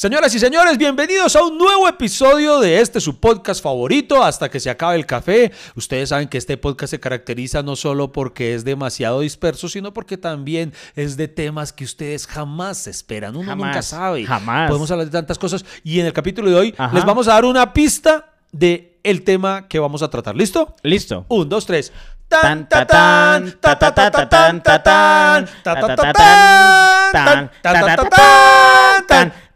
Señoras y señores, bienvenidos a un nuevo episodio de este su podcast favorito, Hasta que se acabe el café. Ustedes saben que este podcast se caracteriza no solo porque es demasiado disperso, sino porque también es de temas que ustedes jamás esperan. Uno Jamás, nunca sabe. jamás. Podemos hablar de tantas cosas. Y en el capítulo de hoy Ajá. les vamos a dar una pista de el tema que vamos a tratar. ¿Listo? Listo. Un, dos, tres. Tan, ta, tan, ta, ta, ta, ta, tan, ta, tan, ta, ta, ta, tan, tan, ta, ta, ta, tan,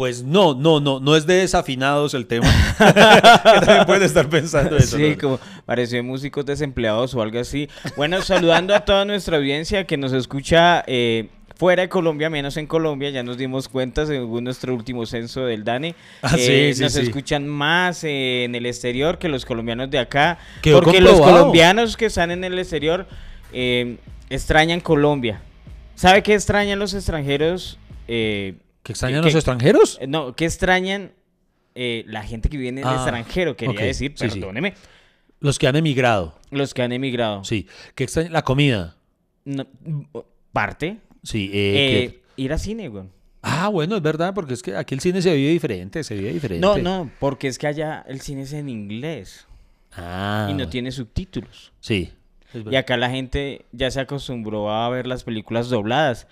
Pues no, no, no, no es de desafinados el tema. que también pueden estar pensando eso. Sí, ¿no? como pareció músicos desempleados o algo así. Bueno, saludando a toda nuestra audiencia que nos escucha eh, fuera de Colombia, menos en Colombia, ya nos dimos cuenta según nuestro último censo del DANE. Ah, sí, eh, sí, nos sí. escuchan más eh, en el exterior que los colombianos de acá. Quedó porque los colombianos que están en el exterior eh, extrañan Colombia. ¿Sabe qué extrañan los extranjeros? Eh, ¿Que extrañan que- los extranjeros? eh, No, ¿qué extrañan eh, la gente que viene del Ah, extranjero? Quería decir, sí, sí. perdóneme, Los que han emigrado. los que han emigrado. Sí. ¿Que extrañan la comida? No, parte. Sí. eh, que- ir a cine, güey. Ah, bueno, es verdad, porque es que aquí el cine se vive diferente, se vive diferente. No, no, porque es que allá el cine es en inglés Ah. y no tiene subtítulos. Sí. Y acá la gente ya se acostumbró a ver las películas dobladas.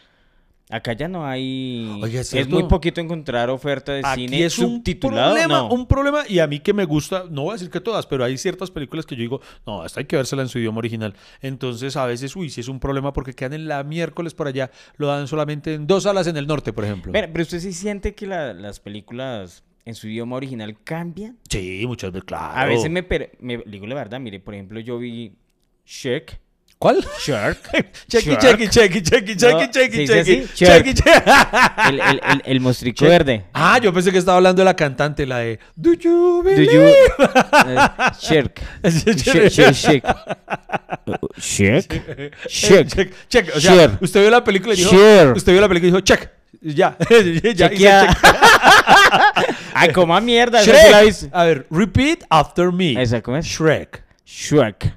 Acá ya no hay... Oiga, ¿es muy poquito encontrar oferta de Aquí cine es un subtitulado. problema, no. un problema y a mí que me gusta, no voy a decir que todas, pero hay ciertas películas que yo digo, no, esta hay que vérsela en su idioma original. Entonces a veces, uy, sí es un problema porque quedan en la miércoles por allá, lo dan solamente en dos salas en el norte, por ejemplo. Pero, pero usted sí siente que la- las películas en su idioma original cambian. Sí, muchas veces, claro. A veces me, me digo la verdad, mire, por ejemplo, yo vi Shrek. ¿Cuál? Shark. Shark. chequi, ¿se dice chequi, así? Shark. chequi, chequi. El, el, el, el mostrico Shrek. verde. Ah, yo pensé que estaba hablando de la cantante, la de Do you Do believe? you... eh, Shrek. Shrek. Shrek. Shrek. Shrek. Shrek. Check. O sea, Shrek. usted vio la película y dijo, Shrek. usted vio la película y dijo, check. Ya, ya, hice. Ay, coma mierda. Shrek. A ver, repeat after me. Esa, ¿cómo es? Shrek. Shrek.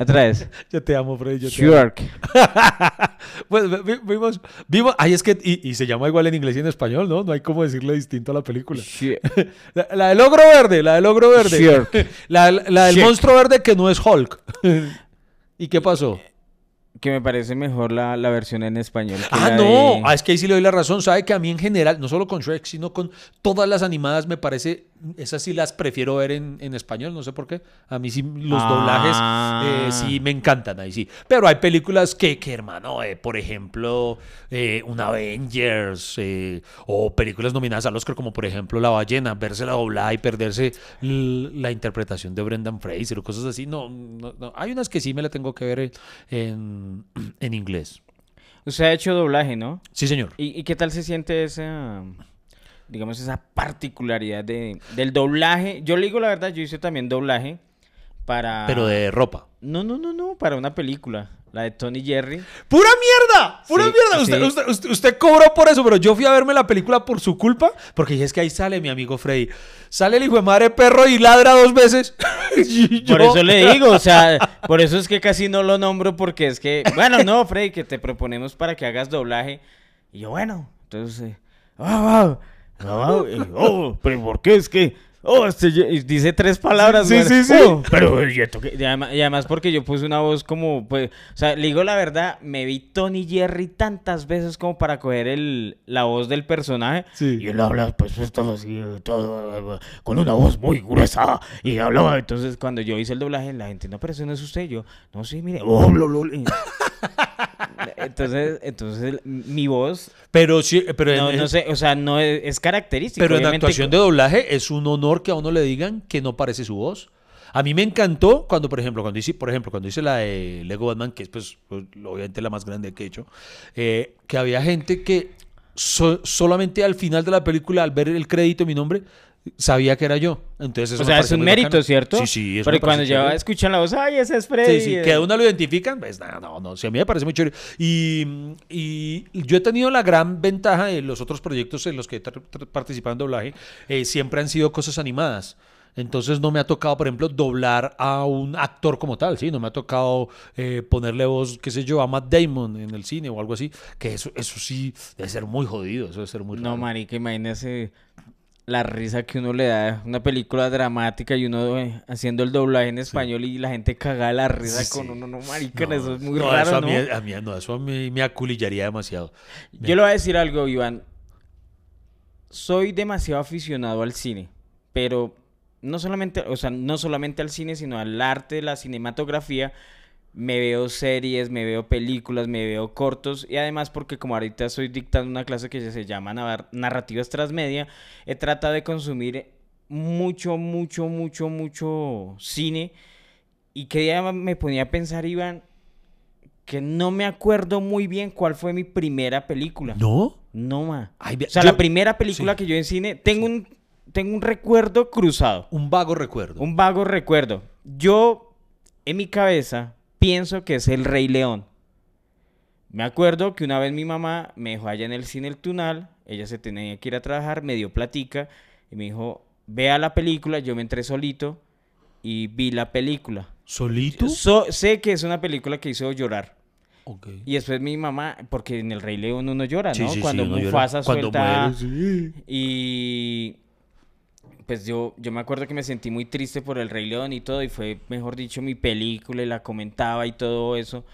Otra vez. Yo te amo, Freddy. Yo te amo. Shrek. Pues vi- vi- vimos, vimos, ay, es que, y, y se llama igual en inglés y en español, ¿no? No hay como decirle distinto a la película. La, la del ogro verde, la del ogro verde. Shrek. La, la del monstruo verde que no es Hulk. ¿Y qué pasó? Que me parece mejor la, la versión en español. que Ah, la no, de- ah, es que ahí sí le doy la razón. Sabe que a mí en general, no solo con Shrek, sino con todas las animadas, me parece, esas sí las prefiero ver en, en español, no sé por qué. A mí sí los doblajes Ah. eh, sí me encantan, ahí sí. Pero hay películas que, que hermano, eh, por ejemplo, eh, un Avengers o películas nominadas al Oscar, como por ejemplo La Ballena, verse la doblada y perderse la interpretación de Brendan Fraser o cosas así. No, no, no. hay unas que sí me la tengo que ver en, en inglés. Usted ha hecho doblaje, ¿no? Sí, señor. ¿Y, y qué tal se siente esa, digamos, esa particularidad de, del doblaje? Yo le digo la verdad, yo hice también doblaje para... Pero de ropa. No, no, no, no, para una película, la de Tony Jerry. ¡Pura mierda! ¡Pura Sí, mierda! Usted, sí. usted, usted- usted cobró por eso, pero yo fui a verme la película por su culpa, porque dije, es que ahí sale mi amigo Freddy. Sale el hijo de madre perro y ladra dos veces. Y Por eso le digo, o sea, por eso es que casi no lo nombro porque es que, bueno, no, Freddy, que te proponemos para que hagas doblaje. Y yo, bueno, entonces, eh, ah, eh, oh, pero ¿por qué es que, oh, este, dice tres palabras, Sí, güey, sí, sí. oh, pero y, además, porque yo puse una voz como, pues, o sea, le digo la verdad, me vi Tony Jerry tantas veces como para coger el, la voz del personaje. Sí. Y él habla, pues, estaba así, eh, todo, con una voz muy gruesa. Y hablaba, entonces, cuando yo hice el doblaje, la gente, no, pero eso no es usted. Yo, no, sí, mire. oh, lo, lo, lo". Entonces, entonces, mi voz, Pero sí, pero no, en, no sé, o sea, no es, es característica. pero en actuación de doblaje es un honor que a uno le digan que no parece su voz. A mí me encantó cuando, por ejemplo, cuando hice, por ejemplo, cuando hice la de Lego Batman, que es pues, pues, obviamente la más grande que he hecho, eh, que había gente que so- solamente al final de la película, al ver el crédito, mi nombre, sabía que era yo. Entonces, eso O sea, es un mérito, bacano. ¿cierto? Sí, sí, eso Pero cuando ya escuchan la voz, ¡ay, ese es Freddy! Sí, sí, que a uno lo identifican, pues nada, no, no, sí, a mí me parece muy chévere. Y, y yo he tenido la gran ventaja de los otros proyectos en los que he participado en doblaje, eh, siempre han sido cosas animadas. Entonces no me ha tocado, por ejemplo, doblar a un actor como tal, ¿sí? No me ha tocado eh, ponerle voz, qué sé yo, a Matt Damon en el cine o algo así, que eso, eso sí debe ser muy jodido, eso debe ser muy No, raro. marica, imagínese la risa que uno le da una película dramática y uno eh, haciendo el doblaje en español y la gente caga de la risa Sí, con uno. No, marica, No, eso es muy no, raro, eso a ¿no? mí, a mí no, eso a mí me aculillaría demasiado. Yo le voy a decir algo, Iván. Soy demasiado aficionado al cine, pero no solamente, o sea, no solamente al cine, sino al arte, la cinematografía. Me veo series, me veo películas, me veo cortos y además porque como ahorita estoy dictando una clase que se llama Narrativas Transmedia, he tratado de consumir mucho, mucho, mucho, mucho cine y que día me ponía a pensar, Iván, que no me acuerdo muy bien cuál fue mi primera película. ¿No? No, ma. Ay, o sea, yo- la primera película sí. que yo en cine, tengo un, tengo un recuerdo cruzado, Un vago recuerdo. un vago recuerdo. Yo, en mi cabeza, pienso que es El Rey León. Me acuerdo que una vez mi mamá me dejó allá en el cine El Tunal, ella se tenía que ir a trabajar, me dio platica y me dijo, vea la película, yo me entré solito y vi la película. ¿Solito? So- sé que es una película que hizo llorar. Ok. Y después mi mamá, porque en el Rey León uno llora, ¿no? sí, sí, Cuando uno llora. Mufasa Cuando suelta... muere, sí. Y pues yo, yo me acuerdo que me sentí muy triste por el Rey León y todo, y fue, mejor dicho, mi película y la comentaba y todo eso.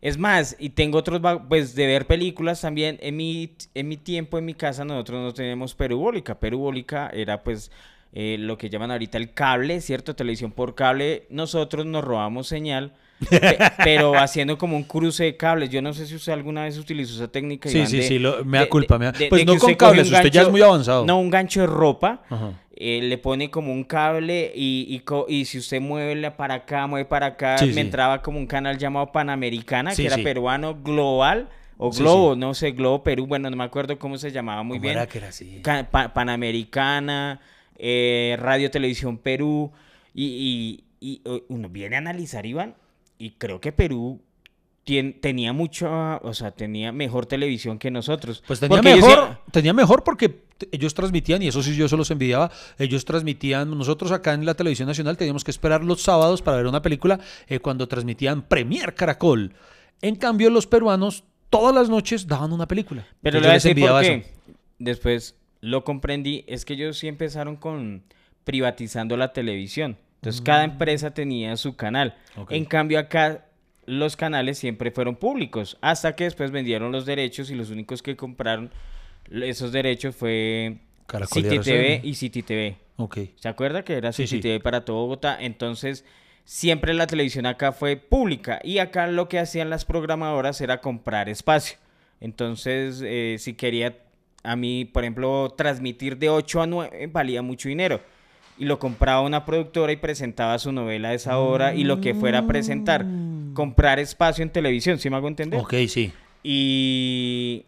Es más, y tengo otros, pues de ver películas también. En mi, en mi tiempo, en mi casa, nosotros no tenemos perubólica. Perubólica era pues eh, lo que llaman ahorita el cable, ¿cierto? Televisión por cable. Nosotros nos robamos señal. Pe- pero haciendo como un cruce de cables. Yo no sé si usted alguna vez utilizó esa técnica. Sí, Iván, sí, de- sí, lo- me da culpa. me da- de- pues de no con cables, usted ya es muy avanzado. No, un gancho de ropa. Ajá. eh, le pone como un cable y, y, co- y si usted mueve para acá, mueve para acá, Sí, me sí. entraba como un canal llamado Panamericana, Sí, que era peruano global, o Globo, no sé, Globo Perú, bueno, no me acuerdo cómo se llamaba muy ¿Cómo bien. era que era así? Ca- Pa- Panamericana, eh, Radio Televisión Perú, y, uno viene a analizar, Iván, y creo que Perú tien- tenía mucho, o sea, tenía mejor televisión que nosotros. Pues tenía Porque mejor, decía- tenía mejor porque ellos transmitían, y eso sí yo se los envidiaba, ellos transmitían, nosotros acá en la televisión nacional teníamos que esperar los sábados para ver una película eh, cuando transmitían Premier Caracol. En cambio, los peruanos todas las noches daban una película. Pero yo les decir por envidiaba qué. eso. Después lo comprendí. Es que ellos sí empezaron con privatizando la televisión. Entonces cada empresa tenía su canal. Mm. En cambio acá los canales siempre fueron públicos. Hasta que después vendieron los derechos y los únicos que compraron esos derechos fue Caracol y City RCN. TV y City TV. Ok. ¿Se acuerda que era Sí, City sí. TV para todo Bogotá? Entonces, siempre la televisión acá fue pública y acá lo que hacían las programadoras era comprar espacio. Entonces, eh, si quería a mí, por ejemplo, transmitir de 8 a 9, valía mucho dinero. Y lo compraba una productora y presentaba su novela a esa hora y lo que fuera a presentar. Comprar espacio en televisión, ¿sí me hago entender? Ok, sí. Y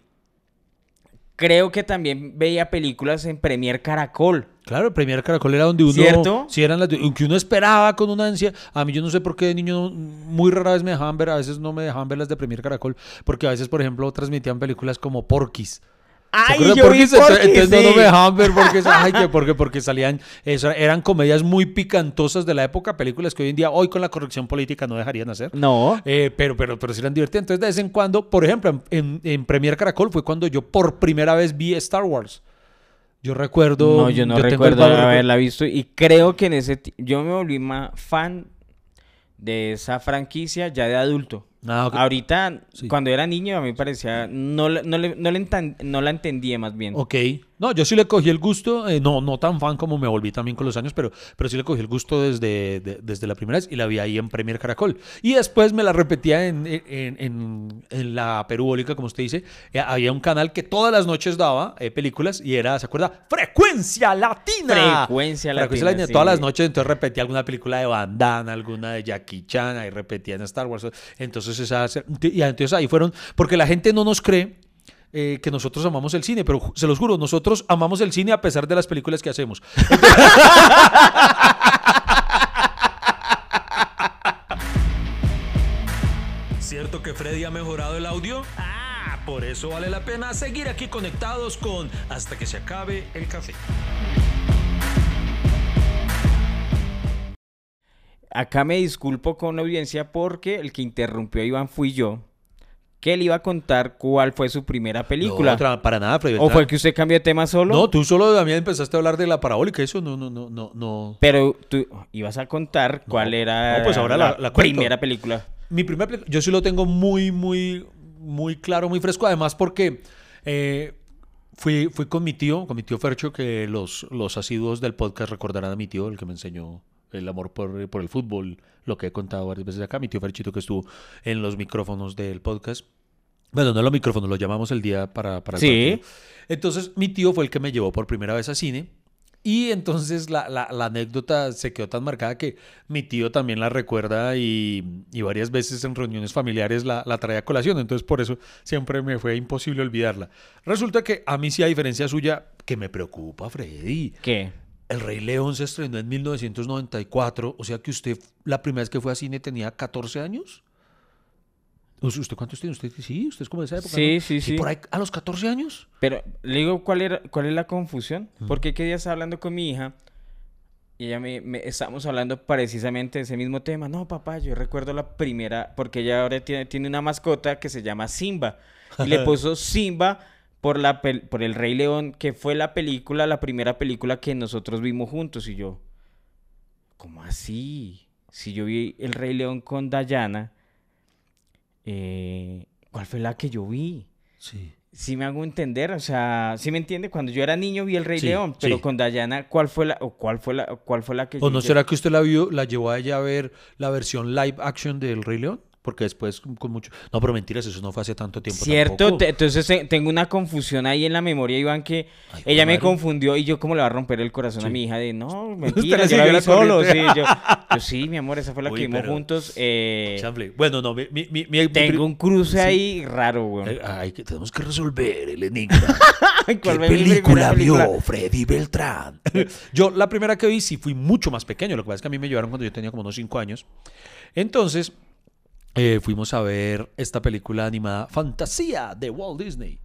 creo que también veía películas en Premier Caracol. Claro, el Premier Caracol era donde uno... ¿Cierto? Sí, eran las de- que uno esperaba con una ansia. A mí yo no sé por qué de niño muy rara vez me dejaban ver, a veces no me dejaban ver las de Premier Caracol, porque a veces, por ejemplo, transmitían películas como Porky's. ¿Se ¡Ay, yo vi no, no sí! me dejaban ver porque, ay, que porque, porque salían, eso, eran comedias muy picantosas de la época, películas que hoy en día, hoy con la corrección política no dejarían hacer. No. Eh, pero, pero, pero sí eran divertidas. Entonces, de vez en cuando, por ejemplo, en, en, en Premier Caracol fue cuando yo por primera vez vi Star Wars. Yo recuerdo. No, yo no recuerdo haberla visto y creo que en ese yo me volví más fan de esa franquicia ya de adulto. Ah. Ahorita, Sí. cuando era niño, a mí parecía. No, no, le- no, le entan- no la entendía más bien. Ok. No, yo sí le cogí el gusto, eh, no, no tan fan como me volví también con los años, pero, pero sí le cogí el gusto desde, de- desde la primera vez y la vi ahí en Premier Caracol. Y después me la repetía en, en, en- en la Perubólica, como usted dice. Eh, había un canal que todas las noches daba eh, películas y era, ¿se acuerda? Frecuencia Latina. Frecuencia Latina, Latina. sí. Todas las noches, entonces repetía alguna película de Van Damme, alguna de Jackie Chan, ahí repetía en Star Wars. Entonces, esa, y entonces ahí fueron, porque la gente no nos cree eh, que nosotros amamos el cine, pero se los juro, nosotros amamos el cine a pesar de las películas que hacemos. ¿Cierto que Freddy ha mejorado el audio? Ah, por eso vale la pena seguir aquí conectados con Hasta que se acabe el café. Acá me disculpo con la audiencia porque el que interrumpió a Iván fui yo. Que él iba a contar cuál fue su primera película. No, para nada, Freddy ¿O fue que usted cambió de tema solo? No, tú solo también empezaste a hablar de la parabólica, eso no, no, no, no, no. Pero tú ibas a contar cuál era No, pues ahora la- primera película. Mi primer película, yo sí lo tengo muy, muy, muy claro, muy fresco, además porque eh, fui, fui con mi tío, con mi tío Fercho, que los, los asiduos del podcast recordarán a mi tío, el que me enseñó el amor por, por el fútbol, lo que he contado varias veces acá, mi tío Ferchito que estuvo en los micrófonos del podcast. Bueno, no los micrófonos, los llamamos el día para, para el Sí. partido. Entonces, mi tío fue el que me llevó por primera vez a cine. Y entonces la, la- la anécdota se quedó tan marcada que mi tío también la recuerda y, y varias veces en reuniones familiares la, la trae a colación. Entonces por eso siempre me fue imposible olvidarla. Resulta que a mí sí, a diferencia suya, que me preocupa, Freddy. ¿Qué? El Rey León se estrenó en 1994. O sea que usted, la primera vez que fue a cine tenía 14 años. ¿Us- ¿Usted cuántos tiene? ¿Usted sí? ¿Usted es como de esa época? Sí, no? sí, ¿Y sí. por ahí a los 14 años? Pero le digo cuál era, cuál es la confusión. Porque qué día estaba hablando con mi hija y ella me, me- estábamos hablando precisamente de ese mismo tema. No, papá, yo recuerdo la primera, porque ella ahora tiene, tiene una mascota que se llama Simba. Y le puso Simba por la pel- por el Rey León, que fue la película, la primera película que nosotros vimos juntos. Y yo, ¿cómo así? Si yo vi el Rey León con Dayana, eh, ¿cuál fue la que yo vi? Sí. Sí me hago entender, o sea, sí me entiende, cuando yo era niño vi el Rey Sí, León, pero sí. con Dayana, ¿cuál fue la, o cuál fue la, o cuál fue la que ¿O yo no será que usted la vio, la llevó a ella a ver la versión live action del Rey León? Porque después con mucho... No, pero mentiras, eso no fue hace tanto tiempo Cierto, te- entonces te- tengo una confusión ahí en la memoria, Iván, que Ay, ella me madre. confundió y yo como le va a romper el corazón a mi hija de, no, mentira, yo la vi solo, sí, yo, yo, sí, mi amor, esa fue la Uy, que vimos pero- juntos, eh. Bueno, no, mi... tengo un cruce Sí. ahí raro, güey. Eh, Ay, que tenemos que resolver el enigma. ¿Cuál ¿Qué película primera película? vio Freddy Beltrán? yo la primera que vi sí fui mucho más pequeño. Lo que pasa es que a mí me llevaron cuando yo tenía como unos 5 años. Entonces eh, fuimos a ver esta película animada Fantasía de Walt Disney.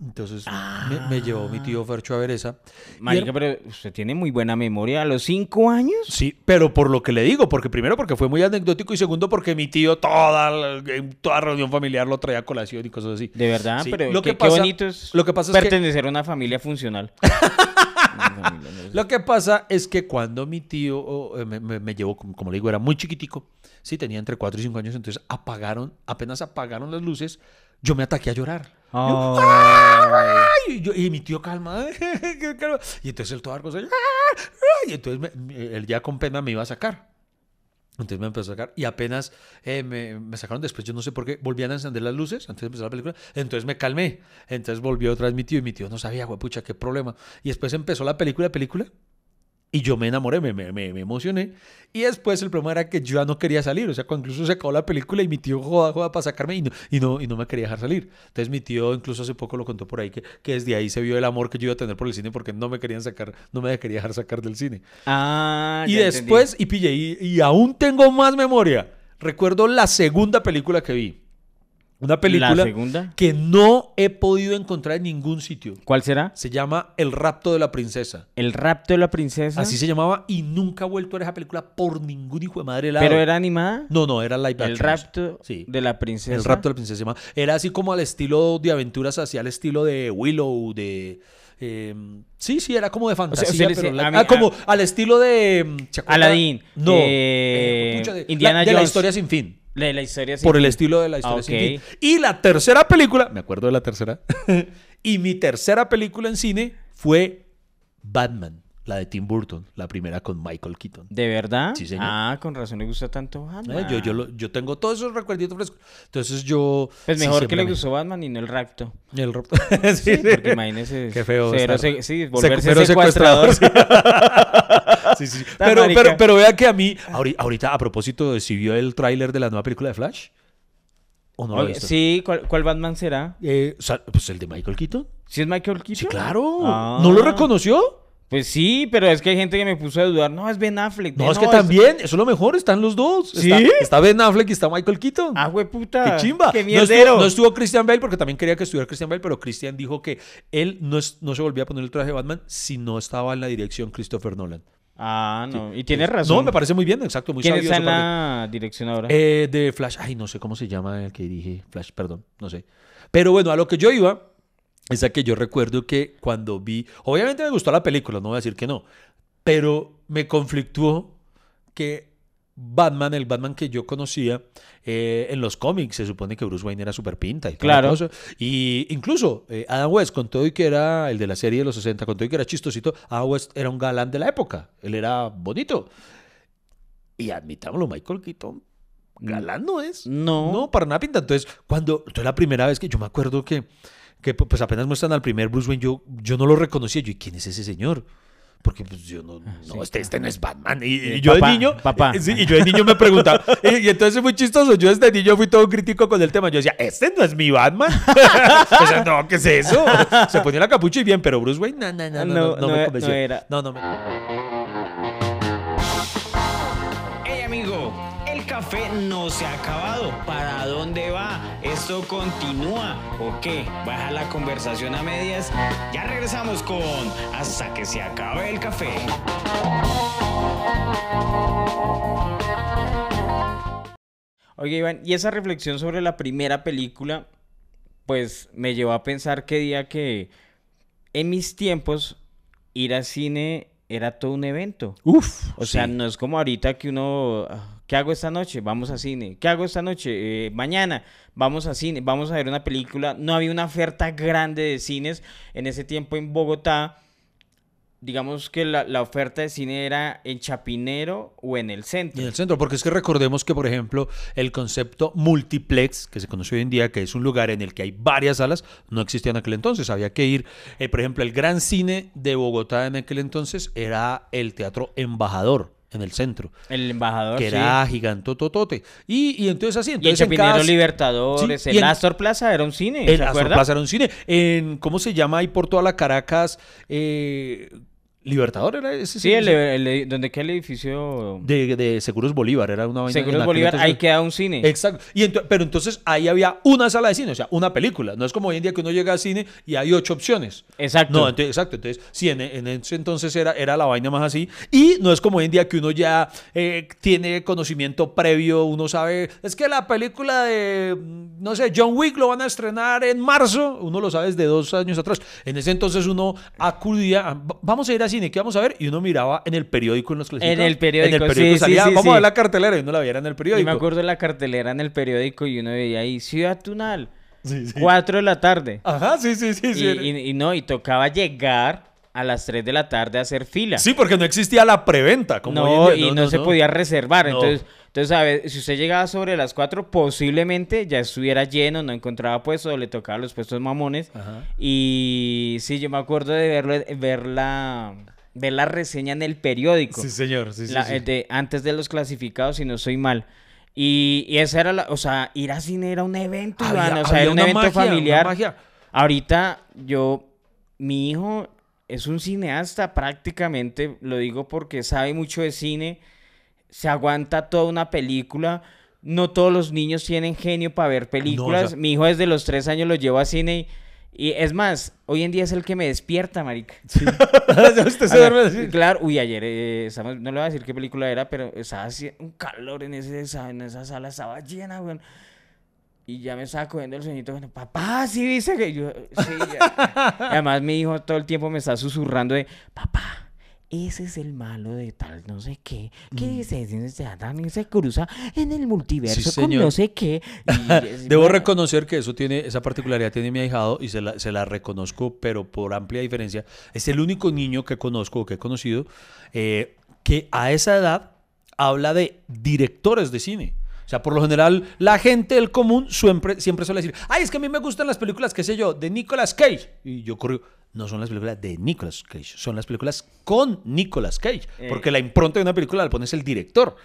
Entonces me, me llevó mi tío Fercho a ver esa. Marica, pero usted tiene muy buena memoria, ¿a los cinco años? Sí, pero por lo que le digo, porque primero porque fue muy anecdótico y segundo porque mi tío toda, toda reunión familiar lo traía a colación y cosas así. De verdad, Sí, pero lo qué, que qué pasa- bonito es, lo que pasa es que- pertenecer a una familia funcional. Familia, no. Lo que pasa es que cuando mi tío oh, eh, me, me- me llevó, como, como le digo, era muy chiquitico, sí, tenía entre 4 y 5 años, entonces apagaron, apenas apagaron las luces, yo me ataqué a llorar. Y, yo- y mi tío calma, y entonces él todo arco, y entonces me- él ya con pena me iba a sacar. Entonces me empezó a sacar y apenas eh, me, sacaron después, yo no sé por qué, volvían a encender las luces antes de empezar la película. Entonces me calmé. Entonces volvió otra vez mi tío y mi tío no sabía, pucha, qué problema. Y después empezó la película, película. Y yo me enamoré, me, me, me, emocioné. Y después el problema era que yo ya no quería salir. O sea, cuando incluso se acabó la película y mi tío joda, joda para sacarme y no, y, no, y no me quería dejar salir. Entonces mi tío incluso hace poco lo contó por ahí que, que desde ahí se vio el amor que yo iba a tener por el cine porque no me querían sacar, no me quería dejar sacar del cine. Ah, Y después, y pille, y, y aún tengo más memoria. Recuerdo la segunda película que vi. Una película que no he podido encontrar en ningún sitio. ¿Cuál será? Se llama El rapto de la princesa. El rapto de la princesa. Así se llamaba y nunca he vuelto a ver esa película por ningún hijo de madre lado. Pero era animada. No, no, era live El action. rapto Sí. de la princesa. El rapto de la princesa. Era así como al estilo de aventuras, hacia el estilo de Willow, de... eh, sí, sí, era como de fantasía, usted le pero dice, la- a mí- ah, como a- al estilo de... ¿se acuerda? Aladdin, No. eh, pucha, de, Indiana la, de la historia sin fin. La, la historia sin por el estilo de la historia sin fin. Y la tercera película, me acuerdo de la tercera, y mi tercera película en cine fue Batman, la de Tim Burton, la primera con Michael Keaton. ¿De verdad? Sí, señor. Ah, con razón le gusta tanto Batman. Eh, Yo, yo, lo- yo tengo todos esos recuerditos frescos. Entonces yo... Pues sí, mejor que le gustó Batman y no el rapto. El ro- sí, sí. Porque imagínese. Qué feo cero se- sí, volverse secuestrador. Sí, sí. Pero, pero, pero vea que a mí, ahori- ahorita, a propósito, si vio el tráiler de la nueva película de Flash. ¿O no Oye, sí, ¿cuál, cuál Batman será? Eh, pues el de Michael Keaton. ¿Sí es Michael Keaton? Sí, claro. Ah. ¿No lo reconoció? Pues sí, pero es que hay gente que me puso a dudar. No, es Ben Affleck. No, es que también, eso es lo mejor, están los dos. ¿Sí? Está, está Ben Affleck y está Michael Keaton. Ah, güey, puta. ¡Qué chimba! ¡Qué no, mierdero! estuvo, no estuvo Christian Bale porque también quería que estuviera Christian Bale, pero Christian dijo que él no, es- no se volvía a poner el traje de Batman si no estaba en la dirección Christopher Nolan. Ah, no. Y tienes razón. No, me parece muy bien, exacto, muy ¿Quién sabio está en su parte. la dirección ahora? Eh, de Flash, ay, no sé cómo se llama el que dirige Flash, perdón, no sé. Pero bueno, a lo que yo iba es a que yo recuerdo que cuando vi, obviamente me gustó la película, no voy a decir que no, pero me conflictuó que Batman, el Batman que yo conocía eh, en los cómics, se supone que Bruce Wayne era súper pinta y Claro. cosa. Y incluso eh, Adam West, con todo y que era el de la serie de los 60, con todo y que era chistosito, Adam West era un galán de la época. Él era bonito. Y admitámoslo, Michael Keaton, galán no es. No. No, para nada pinta. Entonces, cuando, entonces la primera vez que yo me acuerdo que, que pues apenas muestran al primer Bruce Wayne, yo, yo no lo reconocía. Yo, ¿y quién es ese señor? Porque pues yo no, no sí, este, este no es Batman. Y, y Eh, yo papá, de niño, papá. eh, sí, y yo de niño me preguntaba, y, y entonces fue chistoso. Yo desde niño fui todo crítico con el tema. Yo decía, este no es mi Batman. o sea, no, ¿qué es eso? Se ponía la capucha y bien, pero Bruce Wayne, no, no, no, no, no, No, no no me convenció. no era. No, no me. Hey amigo, el café no se ha acabado. ¿Para dónde va? ¿Esto continúa o qué? ¿Baja la conversación a medias? Ya regresamos con Hasta que se acabe el café. Oye Iván, y esa reflexión sobre la primera película, pues me llevó a pensar que día que en mis tiempos ir al cine era todo un evento. Uf. O sea, sí. no es como ahorita que uno, ah, ¿qué hago esta noche? Vamos a cine. ¿Qué hago esta noche? Eh, mañana vamos a cine, vamos a ver una película. No había una oferta grande de cines en ese tiempo en Bogotá. Digamos que la, oferta de cine era en Chapinero o en el centro. en el centro, porque es que recordemos que, por ejemplo, el concepto multiplex, que se conoce hoy en día, que es un lugar en el que hay varias salas, no existía en aquel entonces. Había que ir, eh, por ejemplo, el gran cine de Bogotá en aquel entonces era el Teatro Embajador en el centro, El embajador, que sí. era gigantototote. Y, y entonces así, Y el entonces en Chapinero cada- Libertadores, Sí, el en- Astor Plaza era un cine, ¿se Astor? Plaza era un cine. En, ¿cómo se llama ahí por toda la Caracas? Eh, Libertador era ese Sí, el, el- donde queda el edificio de, de Seguros Bolívar, era una vaina Seguros Bolívar, entonces. ahí queda un cine. Exacto. Y ento- pero entonces ahí había una sala de cine, o sea, una película. No es como hoy en día que uno llega al cine y hay ocho opciones. Exacto. No, entonces, exacto. Entonces, sí, en, en ese entonces era, era la vaina más así. Y no es como hoy en día que uno ya eh, tiene conocimiento previo, uno sabe, es que la película de, mm, no sé, John Wick lo van a estrenar en marzo, uno lo sabe desde dos años atrás. En ese entonces uno acudía, a, "Va- vamos a ir al cine, ¿qué vamos a ver? Y uno miraba en el periódico, en los clasificados. el periódico, En el periódico sí, salía, sí, vamos sí. a ver la cartelera y uno la viera en el Yo periódico. me acuerdo de la cartelera en el periódico y uno veía ahí Ciudad Tunal. 4 de la tarde. Ajá, sí, sí, sí. y, sí. y- y no, y tocaba llegar a las 3 de la tarde a hacer fila. Sí, porque no existía la preventa. Como no, hoy en día. y no, se podía reservar. No. Entonces, entonces, a ver, si usted llegaba sobre las 4, posiblemente ya estuviera lleno, no encontraba puesto, le tocaba los puestos mamones. Ajá. Y sí, yo me acuerdo de verlo, ver la, ver la reseña en el periódico. Sí, señor. Sí, la- sí. de- antes de los clasificados, si no soy mal. Y, y esa era la, o sea, ir a cine era un evento, Había- Iván, o sea, era un evento magia, familiar. Ahorita yo, mi hijo es un cineasta prácticamente, lo digo porque sabe mucho de cine, se aguanta toda una película. No todos los niños tienen genio para ver películas. sea- Mi hijo desde los tres años lo llevo a cine y, y es más, hoy en día es el que me despierta, marica. Usted se duerme así. Claro, uy, ayer, eh, no le voy a decir qué película era, pero estaba haciendo un calor en, ese, esa, en esa sala, estaba llena, weón. Y ya me estaba cogiendo el sueñito, bueno, papá, sí dice que yo, sí, ya. Y además mi hijo todo el tiempo me está susurrando de, papá, ese es el malo de tal no sé qué, que se, se, se, se cruza en el multiverso Sí, con no sé qué. y Debo bueno, reconocer que eso tiene, esa particularidad tiene mi ahijado y se la, se la reconozco, pero por amplia diferencia. Es el único niño que conozco o que he conocido eh, que a esa edad habla de directores de cine. O sea, por lo general, la gente del común siempre, siempre suele decir, ay, es que a mí me gustan las películas, qué sé yo, de Nicolas Cage. Y yo corro, no son las películas de Nicolas Cage, son las películas con Nicolas Cage. Eh. Porque la impronta de una película la pones el director.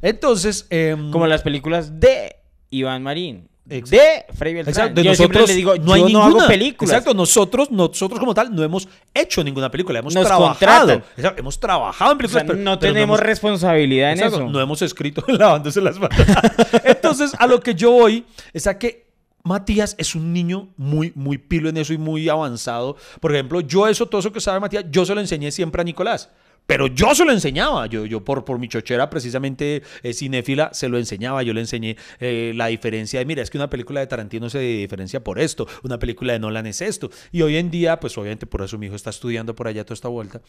Entonces, em, Como las películas de Iván Marín. Ex- de Freddy Beltrán. Exacto, de yo siempre nosotros le digo, no hay no ninguna. hago películas. Exacto, nosotros, nosotros como tal no hemos hecho ninguna película, hemos Nos trabajado. Exacto, hemos trabajado en O películas, sea, pero- no pero tenemos hemos- responsabilidad en Exacto, eso. No hemos escrito lavándose las manos. Entonces, a lo que yo voy es a que Matías es un niño muy, muy pilo en eso y muy avanzado. Por ejemplo, yo eso, todo eso que sabe Matías, yo se lo enseñé siempre a Nicolás. Pero yo se lo enseñaba, yo, yo por, por mi chochera precisamente eh, cinéfila se lo enseñaba, yo le enseñé eh, la diferencia de, mira, es que una película de Tarantino se diferencia por esto, una película de Nolan es esto. Y hoy en día, pues obviamente por eso mi hijo está estudiando por allá toda esta vuelta.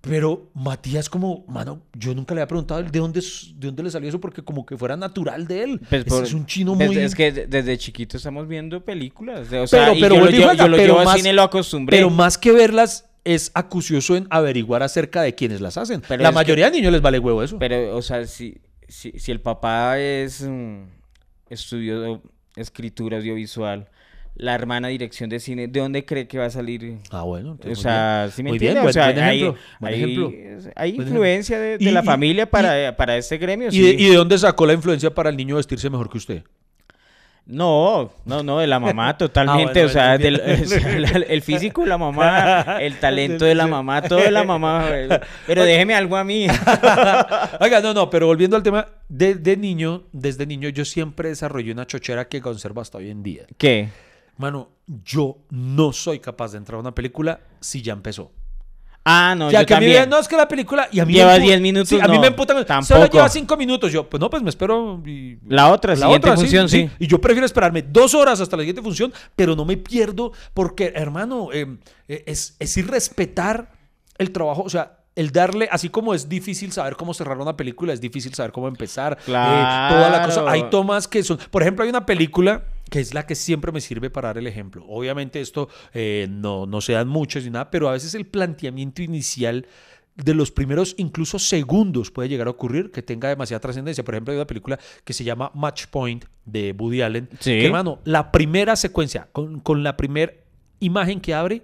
Pero Matías como, mano, yo nunca le había preguntado de dónde, de dónde le salió eso porque como que fuera natural de él. Pues por- es un chino muy... Es que de- desde chiquito estamos viendo películas. O sea, pero, y pero yo lo y juega, yo lo pero llevo más- cine, lo acostumbré. Pero más que verlas, es acucioso en averiguar acerca de quiénes las hacen. Pero La mayoría de niños les vale huevo eso. Pero, o sea, si, si, si el papá es mm, estudió escritura audiovisual, la hermana dirección de cine, ¿de dónde cree que va a salir? ah, bueno. O entonces muy sea, bien. ¿sí me Muy bien, entiende? buen- o sea, buen ejemplo, hay- ejemplo. hay Buen influencia de, de Y- la y- familia para, para este gremio. ¿Y, sí. de, y de dónde sacó la influencia para el niño vestirse mejor que usted? No, no, no, de la mamá totalmente, Ah, bueno, o sea, bueno, del- o sea, la- el físico de la mamá, el talento de la mamá, todo de la mamá. Pero déjeme algo a mí. Oiga, no, no, pero volviendo al tema, de, de niño, desde niño, yo siempre desarrollé una chochera que conservo hasta hoy en día. ¿Qué? Mano, yo no soy capaz de entrar a una película si ya empezó. Ah, no, O sea, yo que a mí no, es que la película... Y a mí Lleva me empu- 10 minutos, Sí, a mí no, me emputan. Solo tampoco. lleva 5 minutos. Yo, pues no, pues me espero... y- La otra, siguiente función, sí. Y yo prefiero esperarme dos horas hasta la siguiente función, pero no me pierdo porque, hermano, eh, es, es irrespetar el trabajo, o sea, el darle, así como es difícil saber cómo cerrar una película, es difícil saber cómo empezar. eh, toda la cosa. Claro. Hay tomas que son, por ejemplo, hay una película que es la que siempre me sirve para dar el ejemplo. Obviamente esto eh, no, no se dan muchos ni nada, pero a veces el planteamiento inicial de los primeros incluso segundos puede llegar a ocurrir que tenga demasiada trascendencia. Por ejemplo, hay una película que se llama Match Point de Woody Allen. Sí. Que, hermano, la primera secuencia, con, con la primera imagen que abre,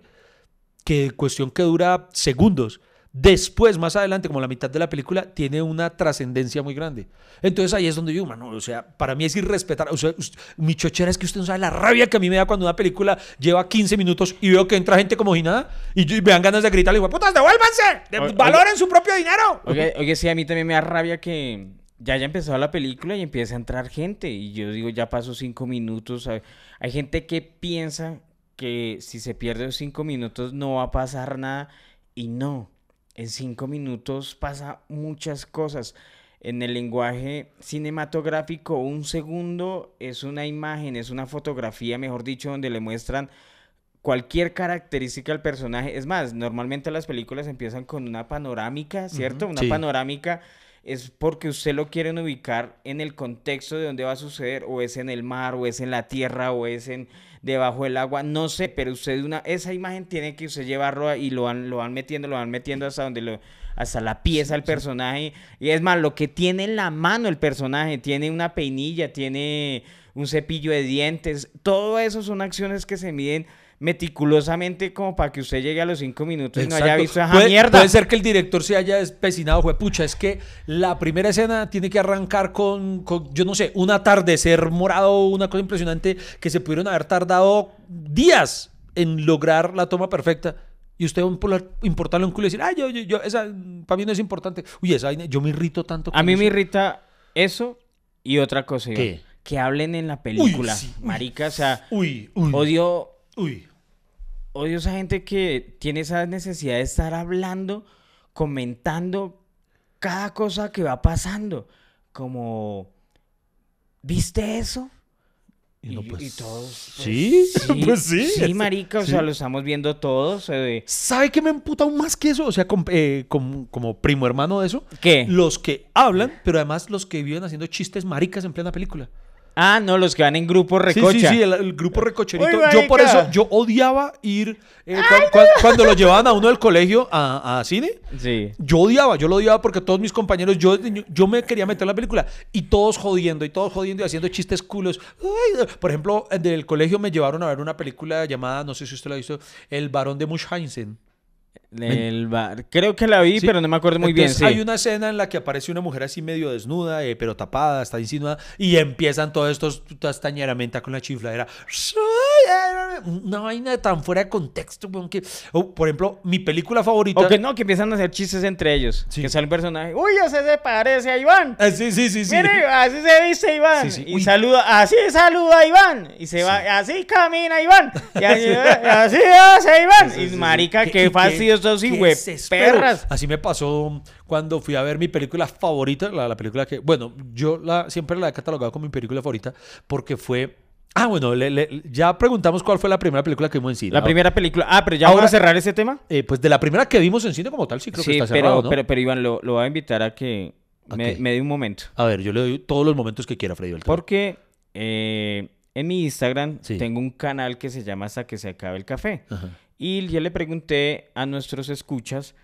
que cuestión que dura segundos. Después, más adelante, como la mitad de la película, tiene una trascendencia muy grande. Entonces ahí es donde yo, mano, o sea, para mí es irrespetar. O sea, us- mi chochera es que usted no sabe la rabia que a mí me da cuando una película lleva 15 minutos y veo que entra gente como si nada y, yo- y me dan ganas de gritarle, digo, putas, devuélvanse, de- valoren su propio dinero. Oye, oye, sí, a mí también me da rabia que ya haya empezado la película y empieza a entrar gente. Y yo digo, ya pasó cinco minutos. Hay, hay gente que piensa que si se pierde los cinco minutos no va a pasar nada. Y no, en cinco minutos pasa muchas cosas. En el lenguaje cinematográfico, un segundo es una imagen, es una fotografía, mejor dicho, donde le muestran cualquier característica del personaje. Es más, normalmente las películas empiezan con una panorámica, ¿cierto? Una sí. panorámica es porque usted lo quieren ubicar en el contexto de dónde va a suceder, o es en el mar, o es en la tierra, o es en debajo del agua, no sé, pero usted una, esa imagen tiene que usted llevarlo y lo van, lo van metiendo, lo van metiendo hasta donde lo, hasta la pieza del personaje. Y es más, lo que tiene en la mano el personaje, tiene una peinilla, tiene un cepillo de dientes, todo eso son acciones que se miden meticulosamente como para que usted llegue a los cinco minutos y no haya Exacto. visto esa puede, mierda. puede ser que el director se haya especinado, fue pucha, es que la primera escena tiene que arrancar con, con, yo no sé, un atardecer morado, una cosa impresionante que se pudieron haber tardado días en lograr la toma perfecta. Y usted va a importarle un culo y decir, ay, yo, yo, yo, esa para mí no es importante. Uy, esa yo me irrito tanto. A con mí eso. me irrita eso y otra cosa. Iván. Que hablen en la película. sí, uy. Marica, o sea, Uy, uy. odio, Uy. odio esa gente que tiene esa necesidad de estar hablando, comentando cada cosa que va pasando. Como, ¿viste eso? Y uno, y, pues, y todos. pues, ¿sí? Pues sí, Sí, es- marica, o sí. sea, lo estamos viendo todos. eh, ¿Sabe qué me emputa aún más que eso? O sea, com- eh, como, como primo hermano de eso. ¿Qué? Los que hablan, pero además los que viven haciendo chistes maricas en plena película. Ah, no, los que van en grupo Sí, recocha. sí, sí, el, el grupo recocherito. Uy, yo por eso, yo odiaba ir eh, cua- cua- cuando lo llevaban a uno del colegio a, a cine. Sí. Yo odiaba, yo lo odiaba porque todos mis compañeros, yo, yo me quería meter en la película y todos jodiendo y todos jodiendo y haciendo chistes culos. Por ejemplo, del colegio me llevaron a ver una película llamada, no sé si usted la ha visto, El Barón de Munchausen. El bar. Creo que la vi, Sí. pero no me acuerdo muy Entonces, bien. Sí. Hay una escena en la que aparece una mujer así medio desnuda, eh, pero tapada, está insinuada, y empiezan todos estos tastañeramente con la chifladera. Soy Una vaina tan fuera de contexto, weón, que... o, por ejemplo, mi película favorita... O que no, que empiezan a hacer chistes entre ellos. Sí. Que sale un personaje. Uy, ese se parece a Iván. Ah, sí, sí, sí, así se dice Iván. Sí. Y saluda, así saluda a Iván. Y se va, así camina Iván. Y así, así hace Iván. Y marica, Qué- qué, y fastidio esos qué güey. Perras. Así me pasó cuando fui a ver mi película favorita, la, la película que, bueno, yo la, siempre la he catalogado como mi película favorita porque fue... Ah, bueno, le- le- ya preguntamos cuál fue la primera película que vimos en cine. La primera película. Ah, pero ya Ahora- vamos a cerrar ese tema. Eh, pues de la primera que vimos en cine como tal, sí creo que Sí, está pero, cerrado, ¿no? pero, pero Iván, lo, lo voy a invitar a que me, dé un momento. A ver, yo le doy todos los momentos que quiera, Freddy Beltrán. Porque eh, en mi Instagram Sí. tengo un canal que se llama Hasta que se acabe el café. Ajá. Y yo le pregunté a nuestros escuchas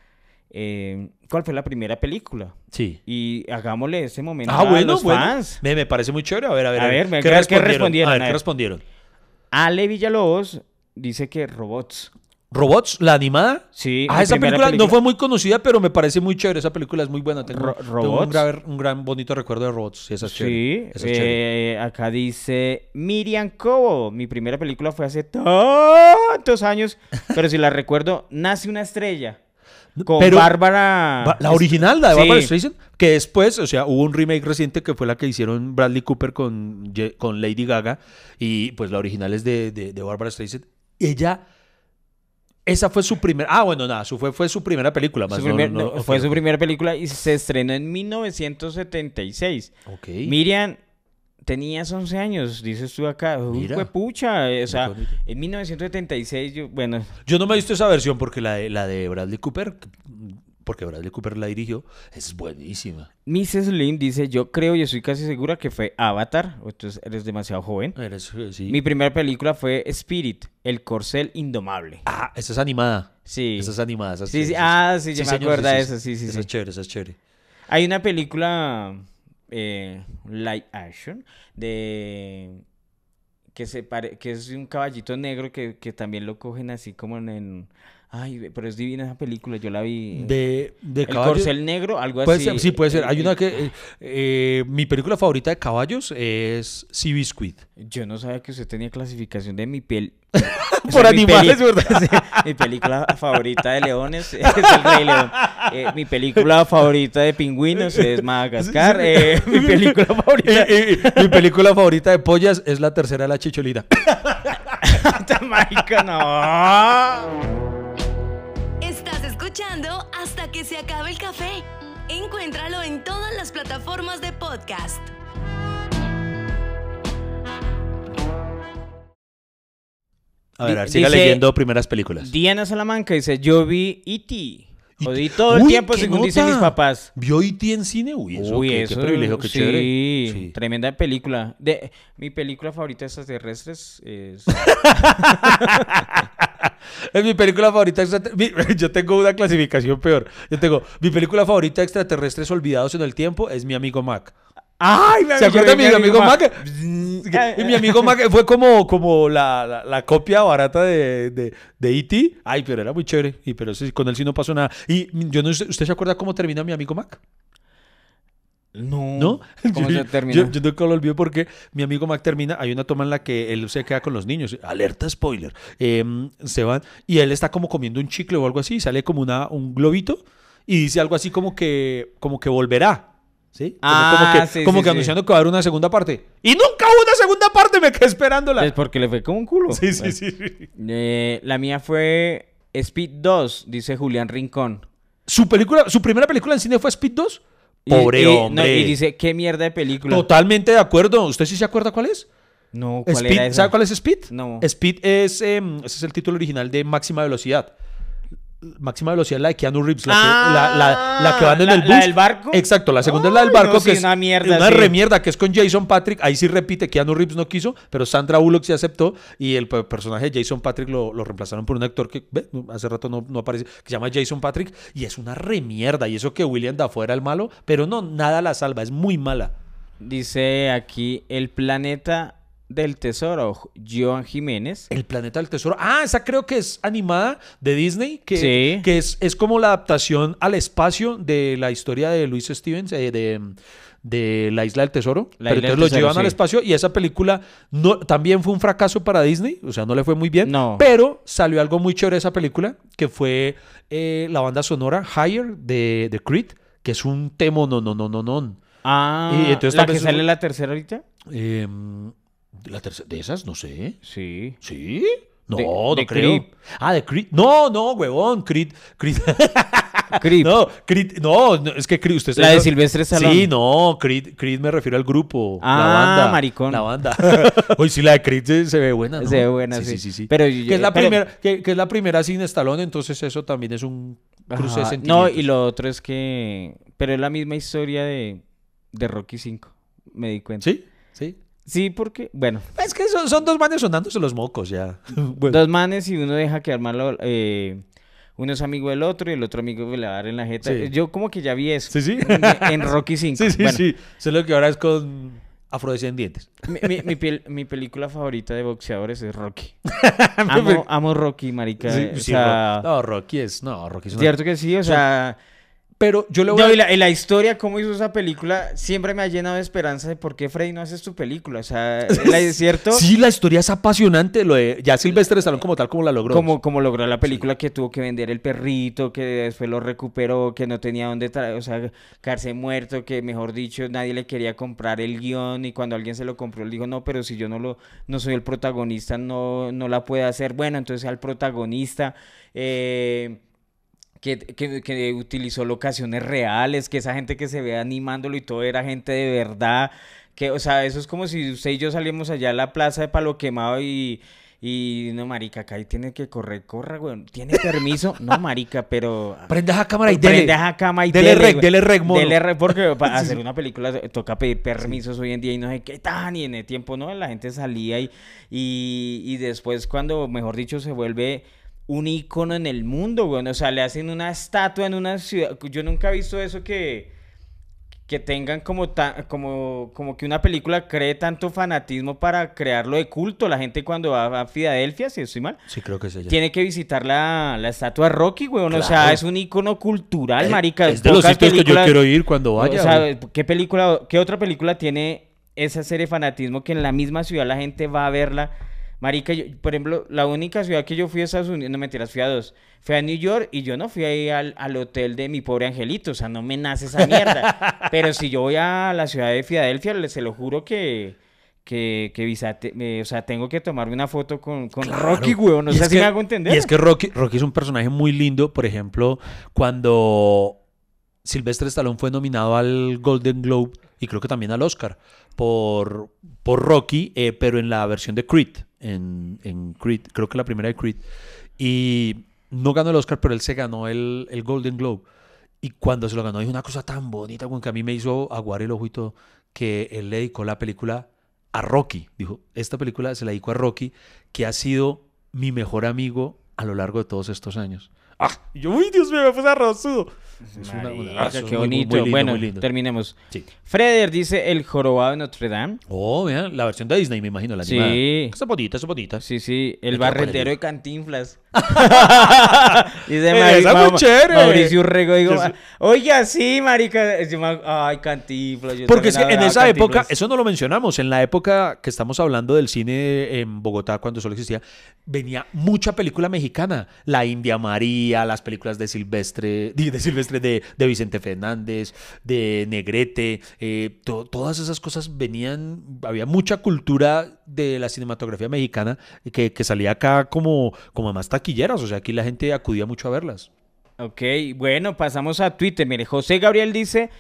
eh, cuál fue la primera película. Sí. Y hagámosle ese momento Ah, a bueno, los bueno. fans. Me, me parece muy chévere. A ver, a ver. A ver, venga, ¿qué respondieron? A ver, A ¿qué ver. respondieron? Ale Villalobos dice que robots. ¿Robots? ¿La animada? Sí, Ah, esa película, no fue muy conocida, pero me parece muy chévere. Esa película es muy buena. Tengo, Ro- tengo un, ¿Robots? gran, un gran bonito recuerdo de Robots. Sí, esa es chévere. Sí, Esa es eh, acá dice Miriam Cobo. Mi primera película fue hace tantos años, pero si la recuerdo, Nace una estrella. Con Pero- Bárbara. Ba- La original, la de Sí. Barbara Streisand, que después, o sea, hubo un remake reciente que fue la que hicieron Bradley Cooper con, con Lady Gaga, y pues la original es de, de, de Barbara Streisand. Ella, esa fue su primera, ah, bueno, nada, su fue, fue su primera película. Más Su no- primer- no- no, fue su primera película y se estrenó en 1976. Ok. Miriam, tenías 11 años, dices tú acá. Uy, Mira. pucha, o sea, en 1976, yo, bueno, Yo no me he visto esa versión porque la de, la de Bradley Cooper, porque Bradley Cooper la dirigió, es buenísima. Mrs. Lim dice, yo creo y estoy casi segura que fue Avatar, entonces eres demasiado joven. Eres- eh, sí. Mi primera película fue Spirit, El Corcel Indomable. Ah, esa es animada. Sí. Esa es animada. esa es Sí, sí, ah, sí, yo me acuerdo de eso, sí, sí, Esa es chévere, esa es chévere. Hay una película eh, live action de que se pare... que es un caballito negro que, que también lo cogen así como en- ay, pero es divina esa película, yo la vi. De, de El corcel negro, algo Puede así. ser, sí, puede ser. Hay Eh, una que. eh, eh, mi película favorita de caballos es Sea Biscuit. Yo no sabía que usted tenía clasificación de mi piel. Por animales, ¿verdad? Sí, mi película favorita de leones es El Rey León. Eh, mi película favorita de pingüinos es Madagascar. Eh, mi película favorita. Eh, eh, mi película favorita de pollas es la tercera de la chicholina. Marica, no. Escuchando hasta que se acabe el café. Encuéntralo en todas las plataformas de podcast. A ver, Di- a ver, siga dice- leyendo primeras películas. Diana Salamanca dice, yo vi E.T. Jodí todo el Uy, tiempo según dicen nota. mis papás. ¿Vio E.T. en cine? Uy, eso, Uy, qué, eso, qué privilegio, qué sí, chévere. Sí. tremenda película. De, mi película favorita de extraterrestres es... Es mi película favorita extraterrestre. Yo tengo una clasificación peor. Yo tengo mi película favorita extraterrestres olvidados en el tiempo es mi amigo Mac. ¡Ay, me ¿Se acuerda de mi amigo Mac? Mac? Y mi amigo Mac fue como, como la, la- la copia barata de, de, de E.T. Ay, pero era muy chévere. Y pero con él sí no pasó nada. Y yo no ¿usted se acuerda cómo termina mi amigo Mac? No. ¿No? ¿Cómo yo, se termina? Yo, yo nunca lo olvido porque mi amigo Mac termina, hay una toma en la que él se queda con los niños, alerta spoiler, Em, se van y él está como comiendo un chicle o algo así, sale como una, un globito y dice algo así como que, como que volverá. ¿Sí? Como, Ah, como que, sí, como sí, que sí. anunciando que va a haber una segunda parte. Y nunca hubo una segunda parte, me quedé esperándola. Es porque le fue como un culo. Sí, sí, sí. sí. Eh, la mía fue Speed 2, dice Julián Rincón. ¿Su, película, ¿Su primera película en cine fue Speed 2? Pobre y- no, hombre. y dice, qué mierda de película. Totalmente de acuerdo. ¿Usted sí se acuerda cuál es? No, ¿cuál Speed, era esa? ¿Sabe cuál es Speed? No. Speed es, em, ese es el título original de Máxima Velocidad. Máxima Velocidad, la de Keanu Reeves, la, que, la, la- la que van en Ah, el ¿la- bus. la del barco? Exacto, la segunda es la del barco, no, que sí, es una mierda, Una sí. remierda, que es con Jason Patrick. Ahí sí repite, Keanu Reeves no quiso, pero Sandra Bullock sí aceptó. Y el pe- personaje de Jason Patrick lo, lo reemplazaron por un actor que ve, hace rato no, no aparece, que se llama Jason Patrick. Y es una remierda. Y eso que William Dafoe era el malo, pero no, nada la salva, es muy mala. Dice aquí el planeta del tesoro, Joan Jiménez. El planeta del tesoro. Ah, esa creo que es animada de Disney, que, Sí. que es, es como la adaptación al espacio de la historia de Louis Stevens, eh, de, de La Isla del Tesoro. La Pero entonces lo llevan al espacio y esa película no, también fue un fracaso para Disney, o sea, no le fue muy bien. No. Pero salió algo muy chévere de esa película, que fue eh, la banda sonora Higher de, de Creed, que es un temo no, no, no, no, no. Ah, Y entonces ¿la que sale la tercera ahorita? Em, la tercera, ¿De esas? No sé. Sí. ¿Sí? No, De- no de creo. Creed. Ah, de Creed. No, no, huevón. Creed. Creed. Creep. No, Creed. No, no, es que Creed. Usted La de Sylvester Stallone. Sí, no. Creed, Creed me refiero al grupo. la Ah, banda. maricón. La banda. Hoy sí, la de Creed se, se ve buena. ¿no? Se ve buena, sí. sí. Sí, sí, sí. Pero que, es la pero- primera, que, que es la primera sin Stallone, entonces eso también es un cruce de Ajá. sentimientos. No, y lo otro es que... Pero es la misma historia de, de Rocky 5, me di cuenta. ¿Sí? Sí. Sí, porque... Bueno, Es que son, son dos manes sonándose los mocos ya. Bueno. dos manes y uno deja que armarlo... Eh, uno es amigo del otro y el otro amigo le va a dar en la jeta. Sí. Yo como que ya vi eso. Sí, sí. En, en Rocky 5. Sí, sí, Bueno, sí. Solo que ahora es con afrodescendientes. Mi, mi- mi pel- mi película favorita de boxeadores es Rocky. amo, amo Rocky, marica. Sí, o sea, no, Rocky es. No, Rocky es una- cierto que sí, o sea... Pero yo le voy No, a. y la, y la historia, cómo hizo esa película, siempre me ha llenado de esperanza de por qué Freddy no haces tu película. O sea, es cierto, Sí, la historia es apasionante. Lo de... Ya Silvestre Stallone como tal como la logró. como, como logró la película que tuvo que vender el perrito, que después lo recuperó, que no tenía dónde, tra- o sea, quedarse muerto, que mejor dicho, nadie le quería comprar el guion y cuando alguien se lo compró, él dijo, no, pero si yo no lo, no soy el protagonista, no, no la puede hacer. Bueno, entonces al protagonista, eh, que, que, que utilizó locaciones reales, que esa gente que se ve animándolo y todo era gente de verdad. Que, o sea, eso es como si usted y yo salimos allá a la plaza de Palo Quemado y, y no, marica, acá ahí tiene que correr, corra, güey. ¿Tiene permiso? No, marica, pero... Prende esa cámara y dele. Prende a cama y Dele dele, rec, dele rec, mono. Dele rec, porque para hacer una película toca pedir permisos hoy en día y no sé qué tan, y en el tiempo, ¿no? La gente salía y, y, y después cuando, mejor dicho, se vuelve un ícono en el mundo, güey. O sea, le hacen una estatua en una ciudad. Yo nunca he visto eso que que tengan como, ta- como, como que una película cree tanto fanatismo para crearlo de culto. La gente cuando va a Filadelfia, si estoy mal, Sí, creo que es ella. tiene que visitar la, la estatua de Rocky, weón. O sea, Claro. es un icono cultural, Eh, marica. Es de los sitios que yo quiero ir cuando vaya. O sea, güey. ¿qué película, qué otra película tiene esa serie de fanatismo que en la misma ciudad la gente va a verla? Marica, yo- por ejemplo, la única ciudad que yo fui a Estados Unidos, no mentiras, fui a dos. Fui a New York y yo no fui ahí al, al hotel de mi pobre angelito, o sea, no me nace esa mierda. Pero si yo voy a la ciudad de Filadelfia, se lo juro que, que, que visate- o sea, tengo que tomarme una foto con, con Claro. Rocky, weón, no sé si me hago entender. Y es que Rocky, Rocky es un personaje muy lindo. Por ejemplo, cuando Sylvester Stallone fue nominado al Golden Globe y creo que también al Oscar por, por Rocky, eh, pero en la versión de Creed, en, en Creed, creo que la primera de Creed. Y no ganó el Oscar, pero él se ganó el, el Golden Globe. Y cuando se lo ganó, dijo una cosa tan bonita, que a mí me hizo aguar el ojo y todo, que él le dedicó la película a Rocky. Dijo, esta película se la dedico a Rocky, que ha sido mi mejor amigo a lo largo de todos estos años. Ah, y yo, uy, Dios mío, me puse arrozudo. Es una- una- qué muy- muy bonito. lindo, bueno, muy lindo. terminemos. Sí. Freder dice El Jorobado de Notre Dame. Oh, vean, la versión de Disney, me imagino, la Sí. Esa bonita, esa bonita. Sí, sí, el el- de Cantinflas. Dice Eh, muy Ma-. Mauricio Urrego, digo, Yo sí- oiga, sí, marica. Ay, Cantinflas. Porque es que en esa época, eso no lo mencionamos, en la época que estamos hablando del cine en Bogotá, cuando solo existía, venía mucha película mexicana. La India María, las películas de Silvestre, de, de Silvestre, de, de Vicente Fernández, de Negrete, eh, to- todas esas cosas venían, había mucha cultura de la cinematografía mexicana que, que salía acá como, como más taquilleras, o sea, aquí la gente acudía mucho a verlas. Ok, bueno, pasamos a Twitter. Mire, José Gabriel dice: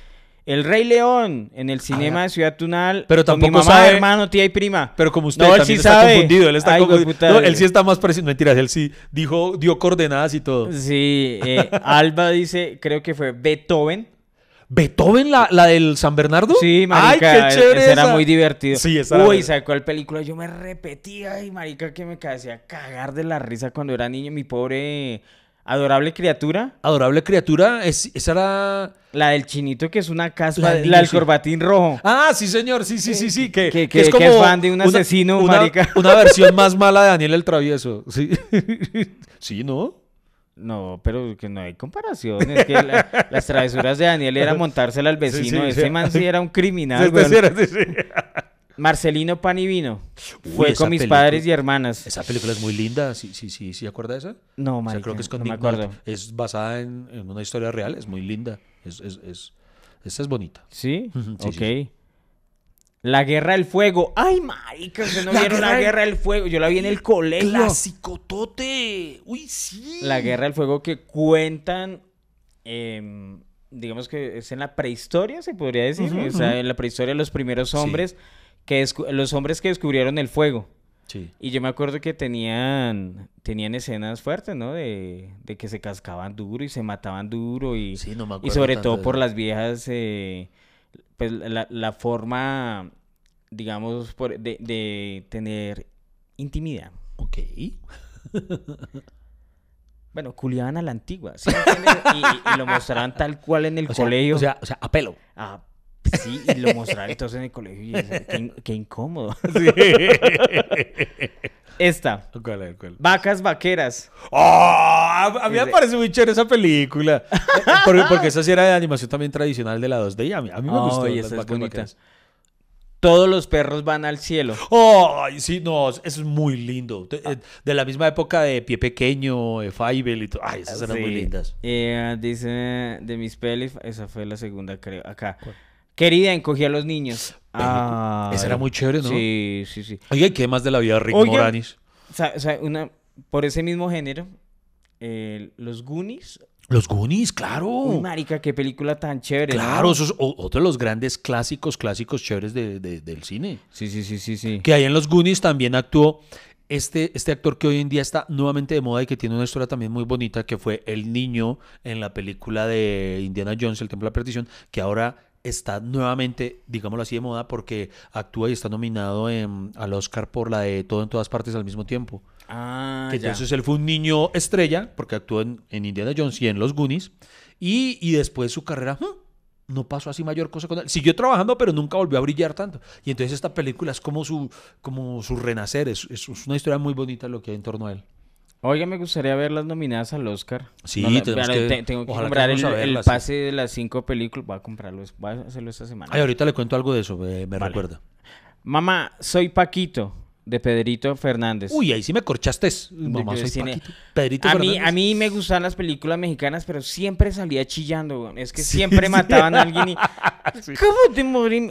El Rey León en el cinema Ah, de Ciudad Tunal. pero con mi tampoco mamá, sabe- hermano, tía y prima. Pero como usted No, también sí está sabe. confundido, él está Ay, confundido. No, él sí está más parecido. Mentiras, él sí dijo, dio coordenadas y todo. Sí, eh, Alba dice, creo que fue Beethoven. ¿Beethoven, la, la del San Bernardo? Sí, ¡Ay, marica, qué chévere ese era esa! muy divertido. Sí, esa era Uy, buena. ¿sabes cuál película? Yo me repetía, ay, marica, que me hacía cagar de la risa cuando era niño. Mi pobre adorable criatura. Adorable criatura, es- esa era... La del chinito que es una caspa, La la, del sí. corbatín rojo. Ah, sí, señor, sí, sí, sí, sí. Que, Que- que es como que es fan de un asesino, una, marica. Una versión más mala de Daniel el Travieso. Sí, sí ¿no? No, pero que no hay comparación. Es que la- las travesuras de Daniel era montársela al vecino. sí, Ese sí. man sí era un criminal, Sí, weón. sí, era- sí, sí. Marcelino Pan y Vino. Uy, Fue con mis película- padres y hermanas. Esa película es muy linda, sí, sí, sí, ¿sí acuerda de esa? No, O sea, marica, creo que es con no me Nick acuerdo. Nolte. Es basada en, en una historia real, es muy linda. Es, es, es, esta es bonita. Sí, ok. La Guerra del Fuego. Ay, marica, ¿ustedes no La vieron la Guerra del- Guerra del Fuego? Yo la vi en el colegio. ¡Clásico tote! ¡Uy, sí! La Guerra del Fuego que cuentan, em, digamos que es en la prehistoria, se podría decir. O sea, en la prehistoria los primeros Sí. hombres, que los hombres que descubrieron el fuego. Sí. Y yo me acuerdo que tenían, tenían escenas fuertes, ¿no? De, de que se cascaban duro y se mataban duro y, Sí, no me y sobre todo por las viejas, eh, pues la, la forma, digamos, por- de, de tener intimidad. Ok. Bueno, culiaban a la antigua, ¿sí y, lo mostraban tal cual en el O sea, colegio. O sea, o sea, apelo. Ah, sí, y lo mostraban entonces en el colegio y qué, in- qué incómodo. Esta, ¿Cuál, cuál? Vacas Vaqueras. ¡Ah! a mí me parece muy chévere esa película. Porque, porque esa sí era de animación también tradicional de la 2D. y a mí, a mí me gustó. Esa es vacas bonita. vaqueras. Todos los perros van al cielo. ¡Ay! sí, no, eso es muy lindo. De, eh, de la misma época de Pie Pequeño, de Fievel y todo. Ay, esas eran muy Sí. lindas. Eh, dice de mis pelis, esa fue la segunda, creo. Acá. Querida, encogí a los niños. Esa era muy chévere, ¿no? Sí, sí, sí. Oiga, ¿y qué más de la vida de Rick Oiga. Moranis? O sea, o sea, una, por ese mismo género, eh, los Goonies. Los Goonies, claro. Uy, marica, qué película tan chévere. ¿no? Claro, eso es o- otro de los grandes clásicos, clásicos chéveres de- de- del cine. Sí, sí, sí, sí, sí. Que ahí en los Goonies también actuó este, este actor que hoy en día está nuevamente de moda y que tiene una historia también muy bonita, que fue el niño en la película de Indiana Jones, El Templo de la Perdición, que ahora está nuevamente, digámoslo así, de moda porque actúa y está nominado en- al Oscar por la de Todo en todas partes al mismo tiempo. Ah, Que ya. entonces él fue un niño estrella, porque actuó en, en Indiana Jones y en Los Goonies, y, y después su carrera hmm, no pasó así mayor cosa con él. Siguió trabajando, pero nunca volvió a brillar tanto. Y entonces esta película es como su, como su renacer, es, es- es una historia muy bonita lo que hay en torno a él. Oiga, me gustaría ver las nominadas al Oscar. Sí, la- tenemos pero que- te- tengo que comprar el, a el sí. pase de las cinco películas. Voy a comprarlo, voy a hacerlo esta semana. Ay, ahorita le cuento algo de eso, eh, me Vale. recuerda. Mamá, soy Paquito, de Pedrito Fernández. Uy, ahí sí me corchaste. Mamá, que soy cine- Paquito. Pedrito a mí, Fernández. a mí me gustan las películas mexicanas, pero siempre salía chillando. Es que siempre mataban a alguien y... ¿Cómo te morí?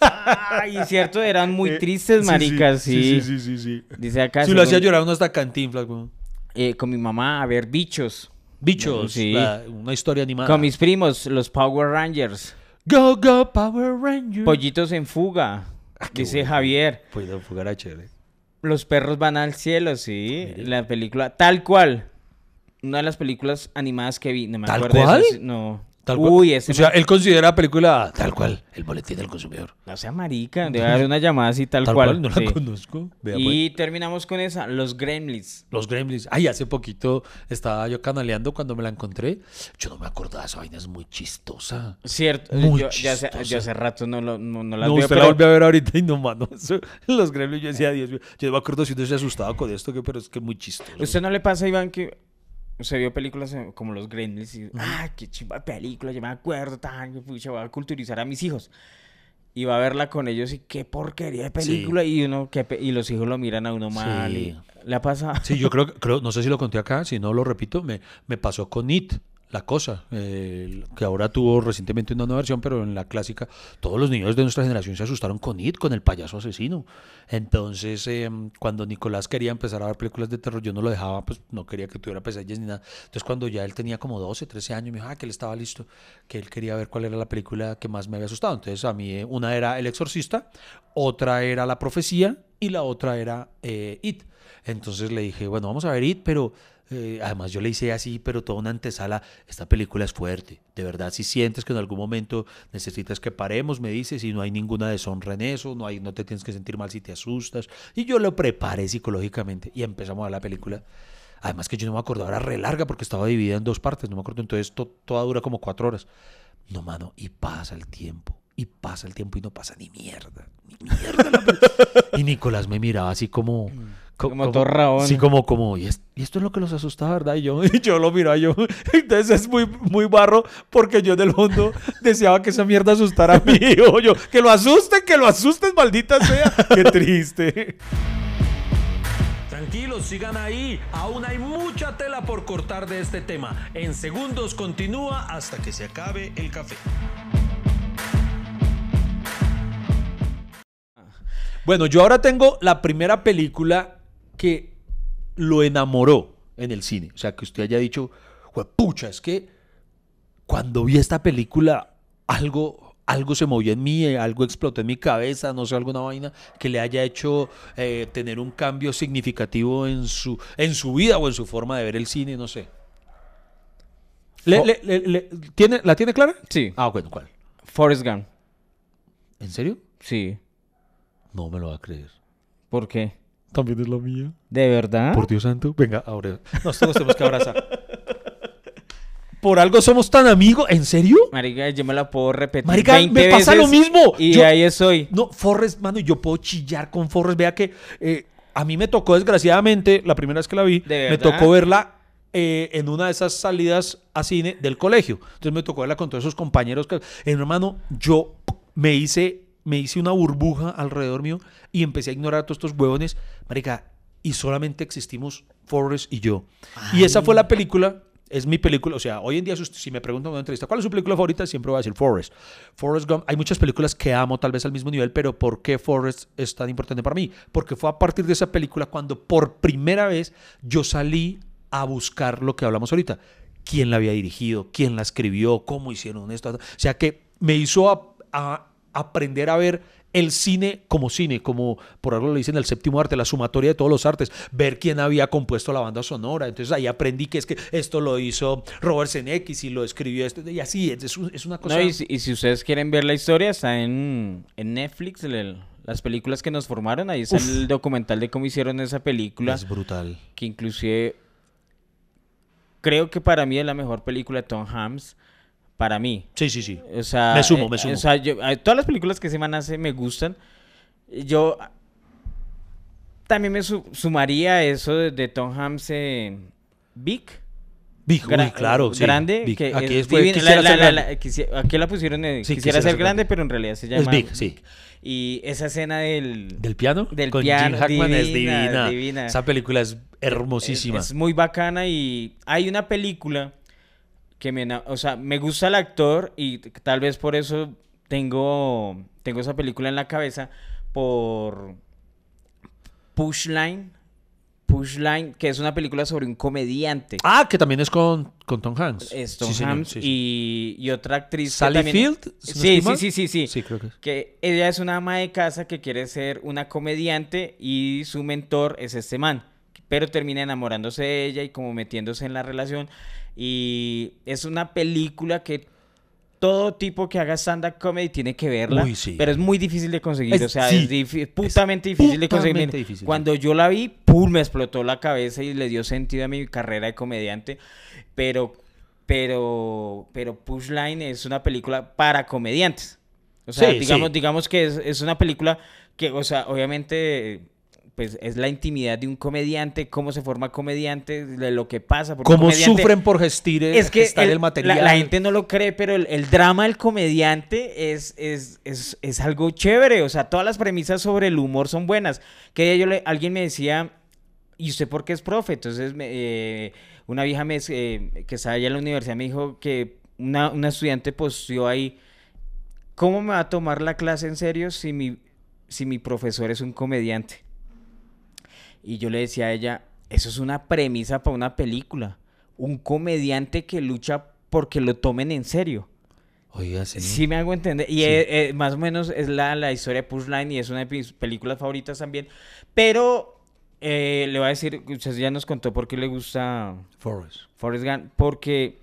Ay, cierto, eran muy Eh, tristes, maricas, sí. Sí, sí, sí. Dice acá... Si lo hacía llorar uno hasta cantinflas, weón. eh, con mi mamá a ver bichos. Bichos, Sí. la- una historia animada. Con mis primos, los Power Rangers. Go, go, Power Rangers. Pollitos en fuga. Ah, qué Dice bueno. Javier. Pues de a chévere. Los perros van al cielo, sí. Mire. La película, tal cual. Una de las películas animadas que vi. No me ¿Tal acuerdo de cual? esas, No. Tal cual. Uy, ese. O sea, él considera la película tal cual, el boletín del consumidor. No sea marica. Debe haber una llamada así tal, Tal cual. cual, no sí. la conozco. Vea, pues. Y terminamos con esa. Los Gremlins. Los Gremlins. Ay, hace poquito estaba yo canaleando cuando me la encontré. Yo no me acordaba, esa vaina es muy chistosa. Cierto. Muy yo, ya hace, chistosa. yo hace rato no, lo, no, no las No, veo, usted pero- la volvió a ver ahorita y no, mano. Eso, los Gremlins, yo decía, Dios mío. Yo no me acuerdo si uno se asustaba con esto, que, pero es que es muy chistoso. ¿Usted no le pasa, Iván, que se vio películas como Los Gremlins y, ah, qué chimba película, yo me acuerdo, tan, que pucha, voy a culturizar a mis hijos. Y va a verla con ellos y qué porquería de película. Y uno qué pe- y los hijos lo miran a uno mal. Sí. Y, ¿Le ha pasado? Sí, yo creo, creo, no sé si lo conté acá, si no lo repito, me, me pasó con It, La Cosa, eh, que ahora tuvo recientemente una nueva versión, pero en la clásica todos los niños de nuestra generación se asustaron con It, con el payaso asesino. Entonces, eh, cuando Nicolás quería empezar a ver películas de terror, yo no lo dejaba, pues no quería que tuviera pesadillas ni nada. Entonces, cuando ya él tenía como 12, 13 años, me dijo ah, que él estaba listo, que él quería ver cuál era la película que más me había asustado. Entonces, a mí eh, una era El Exorcista, otra era La Profecía y la otra era eh, It. Entonces le dije, bueno, vamos a ver It, pero eh, además yo le hice así, pero toda una antesala, esta película es fuerte, de verdad, si sientes que en algún momento necesitas que paremos, me dices, y no hay ninguna deshonra en eso, no, hay, no te tienes que sentir mal si te asustas, y yo lo preparé psicológicamente y empezamos a la película. Además que yo no me acuerdo, era re larga porque estaba dividida en dos partes, no me acuerdo, entonces to- toda dura como cuatro horas. No, mano, y pasa el tiempo, y pasa el tiempo y no pasa ni mierda, ni mierda. la y Nicolás me miraba así como... co- Como todo rabón. Sí, como, como, y, es- y esto es lo que los asusta, ¿verdad? Y yo, y yo lo miro yo. Entonces es muy, muy barro porque yo en el fondo deseaba que esa mierda asustara a mi hijo. Yo, que lo asusten, que lo asusten, maldita sea. Qué triste. Tranquilos, sigan ahí. Aún hay mucha tela por cortar de este tema. En segundos continúa hasta que se acabe el café. Bueno, yo ahora tengo la primera película que lo enamoró en el cine. O sea, que usted haya dicho, pucha, es que cuando vi esta película, algo, algo se movió en mí, eh, algo explotó en mi cabeza, no sé, alguna vaina que le haya hecho eh, tener un cambio significativo en su, en su vida o en su forma de ver el cine, no sé. Le- Oh. le- le- le- ¿tiene, ¿La tiene clara? Sí. Ah, bueno, ¿cuál? Forrest Gump. ¿En serio? Sí. No me lo va a creer. ¿Por qué? También es la mía. ¿De verdad? Por Dios santo. Venga, ahora. Nos todos tenemos que abrazar. Por algo somos tan amigos. ¿En serio? Marica, yo me la puedo repetir Marica, 20 me pasa veces lo mismo. Y Yo- ahí estoy. No, Forrest, mano, yo puedo chillar con Forrest. Vea que eh, a mí me tocó, desgraciadamente, la primera vez que la vi, ¿De me tocó verla eh, en una de esas salidas a cine del colegio. Entonces me tocó verla con todos esos compañeros. Que, eh, hermano, yo me hice, me hice una burbuja alrededor mío y empecé a ignorar a todos estos huevones. Marica, y solamente existimos Forrest y yo. Y esa fue la película. Es mi película, o sea, hoy en día si me preguntan en una entrevista cuál es su película favorita, siempre voy a decir Forrest. Forrest Gump, hay muchas películas que amo tal vez al mismo nivel, pero ¿por qué Forrest es tan importante para mí? Porque fue a partir de esa película cuando por primera vez yo salí a buscar lo que hablamos ahorita. ¿Quién la había dirigido? ¿Quién la escribió? ¿Cómo hicieron esto? O sea que me hizo a- a aprender a ver el cine como cine, como por algo le dicen el séptimo arte, la sumatoria de todos los artes, ver quién había compuesto la banda sonora. Entonces ahí aprendí que es que esto lo hizo Robert Zemeckis y lo escribió esto, y así, es, es un- es una cosa... No, y, si, y si ustedes quieren ver la historia, está en, en Netflix, el- las películas que nos formaron. Ahí está Uf. el documental de cómo hicieron esa película. es brutal. Que inclusive creo que para mí es la mejor película de Tom Hanks. Para mí. Sí, sí, sí. O sea, Me sumo, eh, me sumo. O sea, yo- a- todas las películas que ese man hace me gustan. Yo también me su- sumaría eso de, de Tom Hanks en Big. Big, uy, Gra- claro, sí, grande. Big. Que Aquí es fue. Quisiera La- la- ser la- grande. aquí la pusieron en Sí, quisiera, ser grande, pero en realidad se llama Es Big, sí. Y esa escena del... ¿Del piano? Del Con piano, Gene Hackman es divina, divina. divina. Esa película es hermosísima. Es, es muy bacana y hay una película que me, o sea, me gusta el actor y tal vez por eso tengo, tengo esa película en la cabeza por Pushline, Pushline, que es una película sobre un comediante. Ah, que también es con, con Tom Hanks. Es Tom Sí, Hanks sí, sí. y, y otra actriz. Sally también- Field, Sí, sí, sí, sí, sí. Sí, creo que es. Que ella es una ama de casa que quiere ser una comediante y su mentor es este man. Pero termina enamorándose de ella y como metiéndose en la relación. Y es una película que todo tipo que haga stand-up comedy tiene que verla. Uy, sí. Pero es muy difícil de conseguir. Es- o sea, sí, es putamente difícil de conseguir. putamente difícil, Cuando yo la vi, ¡pum! me explotó la cabeza y le dio sentido a mi carrera de comediante. Pero, pero, pero Pushline es una película para comediantes. O sea, Sí, digamos, digamos que es, es una película que, o sea, obviamente, pues es la intimidad de un comediante, cómo se forma comediante, de lo que pasa. Cómo sufren por gestir, Es que gestar el, el- la- material. La, gente no lo cree, pero el, el drama del comediante es, es, es, es algo chévere. O sea, todas las premisas sobre el humor son buenas. Que yo le, alguien me decía, ¿y usted por qué es profe? Entonces, me- eh, una vieja me, eh, que estaba allá en la universidad me dijo que una, una estudiante posteó ahí, ¿cómo me va a tomar la clase en serio si mi, si mi profesor es un comediante? Y yo le decía a ella, eso es una premisa para una película. Un comediante que lucha porque lo tomen en serio. Oiga, sí. Sí me hago entender. Y Sí. más o menos es la, la historia de Punchline y es una de mis películas favoritas también. Pero eh, le voy a decir, usted ya nos contó por qué le gusta Forrest. Forrest Gump. Porque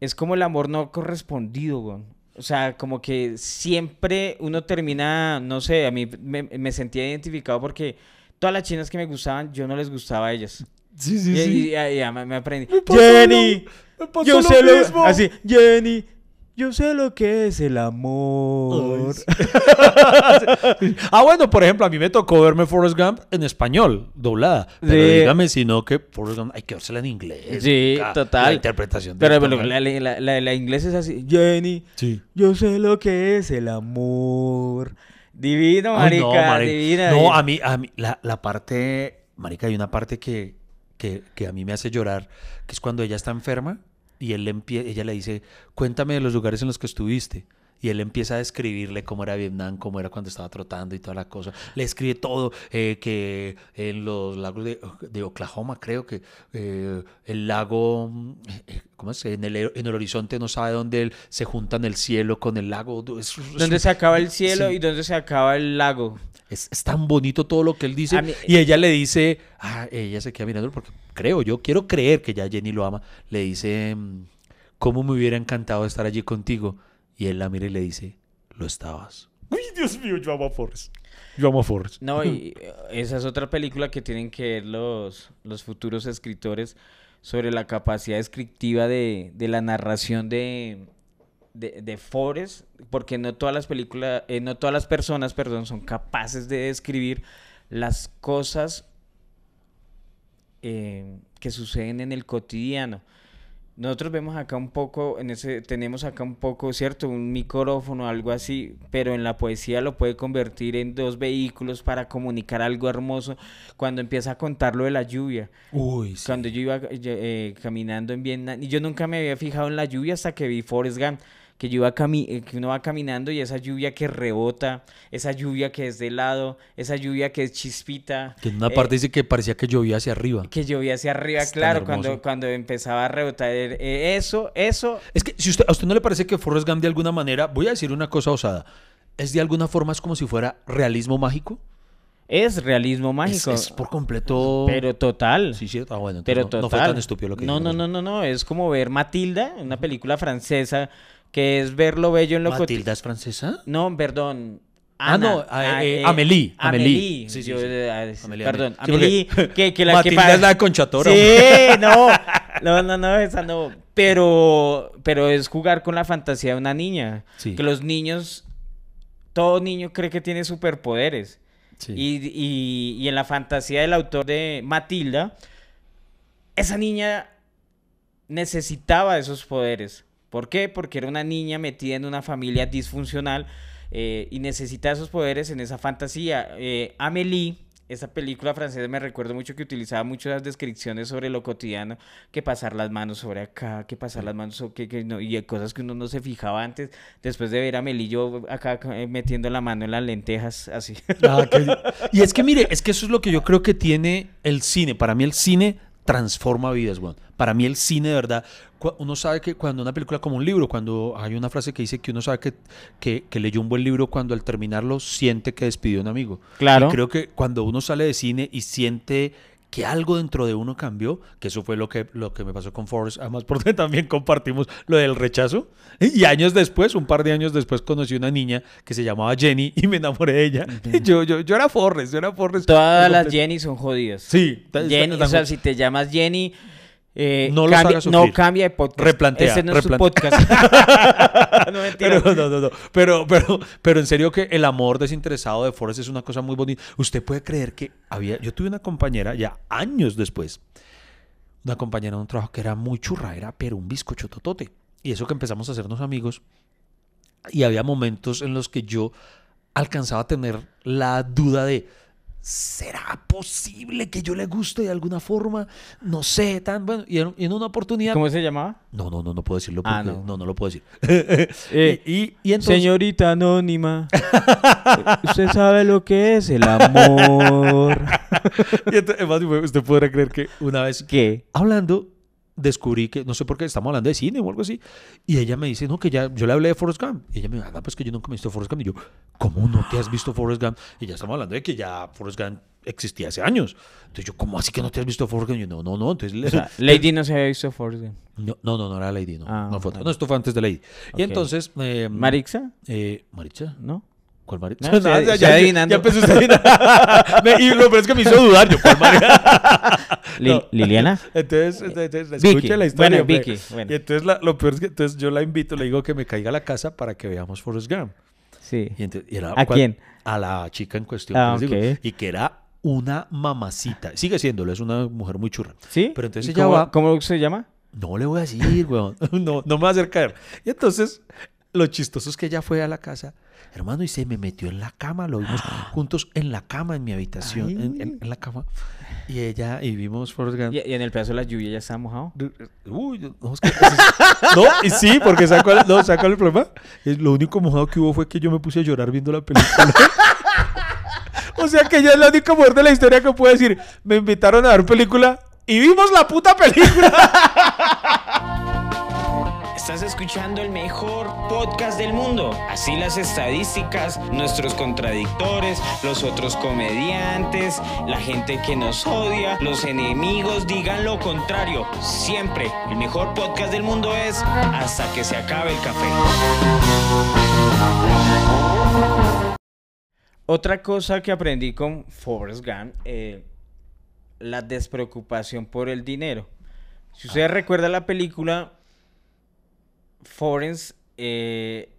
es como el amor no correspondido, güey. O sea, como que siempre uno termina, no sé, a mí me, me sentía identificado porque todas las chinas que me gustaban, yo no les gustaba a ellas. Sí, Y, y- y- y ya me, me aprendí. Jenny, lo- me yo lo sé lo mismo. así, Jenny, yo sé lo que es el amor. ah, bueno, por ejemplo, a mí me tocó verme Forrest Gump en español, doblada. Pero Sí. dígame si no que Forrest Gump hay que vérsela en inglés. Sí, total. La interpretación de Pero la, la, la- la inglés es así, Jenny, Sí. yo sé lo que es el amor. Divino, Ay, marica, no, marica. divina. No, a mí, a mí la, la parte, marica, hay una parte que, que, que a mí me hace llorar, que es cuando ella está enferma y él le ella le dice, cuéntame de los lugares en los que estuviste. Y él empieza a describirle cómo era Vietnam, cómo era cuando estaba trotando y toda la cosa. Le escribe todo, eh, que en los lagos de, de Oklahoma, creo que eh, el lago, eh, ¿cómo es? En el, en el horizonte no sabe dónde él- se juntan el cielo con el lago. Es- es- Donde se acaba el cielo Sí. y donde se acaba el lago. es, es tan bonito todo lo que él dice. Mí- y ella le dice, ah, ella se queda mirando porque creo, yo quiero creer que ya Jenny lo ama. Le dice, mm, ¿cómo me hubiera encantado estar allí contigo? Y él la mira y le dice, lo estabas. Uy, Dios mío, yo amo a Forrest. Yo amo a Forrest. No, y esa es otra película que tienen que ver los, los futuros escritores sobre la capacidad descriptiva de, de la narración de, de, de Forrest, porque no todas las películas, eh, no todas las personas, perdón, son capaces de describir las cosas eh, que suceden en el cotidiano. Nosotros vemos acá un poco, en ese, tenemos acá un poco, ¿cierto? Un micrófono, algo así, pero en la poesía lo puede convertir en dos vehículos para comunicar algo hermoso. Cuando empieza a contar lo de la lluvia, Uy, sí. cuando yo iba eh, caminando en Vietnam, y yo nunca me había fijado en la lluvia hasta que vi Forrest Gump, que, yo iba cami- eh, que uno va caminando y esa lluvia que rebota, esa lluvia que es de lado, esa lluvia que es chispita. Que en una eh, parte dice que parecía que llovía hacia arriba. que llovía hacia arriba, Es claro, cuando, cuando empezaba a rebotar eh, eso, eso, Es que si usted, a usted no le parece que Forrest Gump de alguna manera, voy a decir una cosa osada, es de alguna forma es como si fuera realismo mágico. es realismo mágico. es por completo... Pero total. Sí, cierto. Ah, bueno, pero no, total. no fue tan estúpido lo que No, no, no, no, no. Es como ver Matilda, una película francesa, que es ver lo bello en lo cotidiano. ¿Matilda es francesa? No, perdón. Ah, no, ah, eh, Amélie, Amélie. Amélie. Sí, sí, Yo, sí. eh, Amélie, perdón, Amélie. Amélie, que, que la que Matilda es la de Conchatora. Sí, no. No, no, no, esa no. Pero, pero es jugar con la fantasía de una niña. Sí. Que los niños, todo niño cree que tiene superpoderes. Sí. Y, y- y en la fantasía del autor de Matilda, esa niña necesitaba esos poderes. ¿Por qué? Porque era una niña metida en una familia disfuncional eh, y necesitaba esos poderes en esa fantasía. Eh, Amélie, esa película francesa, me recuerdo mucho que utilizaba muchas descripciones sobre lo cotidiano, que pasar las manos sobre acá, que pasar las manos sobre que, que no, y cosas que uno no se fijaba antes. Después de ver a yo acá eh, metiendo la mano en las lentejas, así. Ah, Y es que mire, es que eso es lo que yo creo que tiene el cine. Para mí el cine transforma vidas, weón. Para mí el cine de verdad, uno sabe que cuando una película como un libro, cuando hay una frase que dice que uno sabe que, que, que leyó un buen libro cuando al terminarlo siente que despidió a un amigo. Claro. Y creo que cuando uno sale de cine y siente que algo dentro de uno cambió, que eso fue lo que, lo que me pasó con Forrest, además porque también compartimos lo del rechazo. Y años después, un par de años después, conocí una niña que se llamaba Jenny y me enamoré de ella. yo, yo, yo era Forrest, yo era Forrest. Todas las. Jenny son jodidas. Sí, Jenny, o sea, si te llamas Jenny, eh, No cambia, no de podcast. Replantea, Ese no es su replantea. podcast. no. Pero, no, no, no. Pero, pero, pero en serio que el amor desinteresado de Forrest es una cosa muy bonita. Usted puede creer que había. Yo tuve una compañera ya años después. Una compañera de un trabajo que era muy churra, era pero un bizcocho totote. Y eso que empezamos a hacernos amigos. Y había momentos en los que yo alcanzaba a tener la duda de. ¿Será posible que yo le guste de alguna forma? No sé, tan bueno. Y en, y en una oportunidad... ¿Cómo se llamaba? No, no, no, no puedo decirlo porque... Ah, no. no. no, lo puedo decir. Eh, y, y- y entonces... Señorita anónima, usted sabe lo que es el amor. y entonces, además, usted podrá creer que una vez ¿Qué? hablando, descubrí que, no sé por qué, estamos hablando de cine o algo así, y ella me dice, no, que ya, yo le hablé de Forrest Gump, y ella me dijo, ah, pues que yo nunca me he visto Forrest Gump, y yo, ¿cómo no te has visto Forrest Gump? Y ya estamos hablando de que ya Forrest Gump existía hace años. Entonces yo, ¿cómo así que no te has visto Forrest Gump? Y yo, no, no, no, entonces... O sea, Lady no se había visto Forrest Gump. no, no, no, no era Lady, no, Ah, no fue, vale. no, esto fue antes de Lady. Ok. Y entonces... Eh, ¿Marixa? eh, ¿Maricha? ¿No? ¿Cuál Maricha? No, estoy- ya, ya- adivinando. ya empezó usted y lo peor es que me hizo dudar, yo, ¿cuál Maricha? Li- No. ¿Liliana? Entonces, entonces, escuche la historia. Bueno. Vicky, bueno. Y entonces la- lo peor es que entonces yo la invito, le digo que me caiga a la casa para que veamos Forrest Gump. Sí. Y era ¿A quién? A la chica en cuestión. Ah, les digo. y que era una mamacita. Sigue siéndolo, es una mujer muy churra. ¿Sí? Pero entonces ¿Y ella cómo, va- ¿Cómo se llama? No le voy a decir, weón. No, no me va a hacer caer. Y entonces, lo chistoso es que ella fue a la casa, hermano, y se me metió en la cama. Lo vimos juntos en la cama, en mi habitación, en, en- en la cama. Y ella, y vimos Forrest Gump. Y, y en el pedazo de la lluvia ya estaba mojado. Uy, no, es que- no, y sí, porque ¿sabe cuál, no, ¿sabe cuál es el problema? Es lo único mojado que hubo fue que yo me puse a llorar viendo la película. o sea que ella es la única mujer de la historia que puede decir, me invitaron a ver película y vimos la puta película. Estás escuchando el mejor podcast del mundo. Así las estadísticas, nuestros contradictores, los otros comediantes, la gente que nos odia, los enemigos digan lo contrario. Siempre el mejor podcast del mundo es hasta que se acabe el café. Otra cosa que aprendí con Forrest Gump, eh, la despreocupación por el dinero. Si usted recuerda la película, Forrest, eh,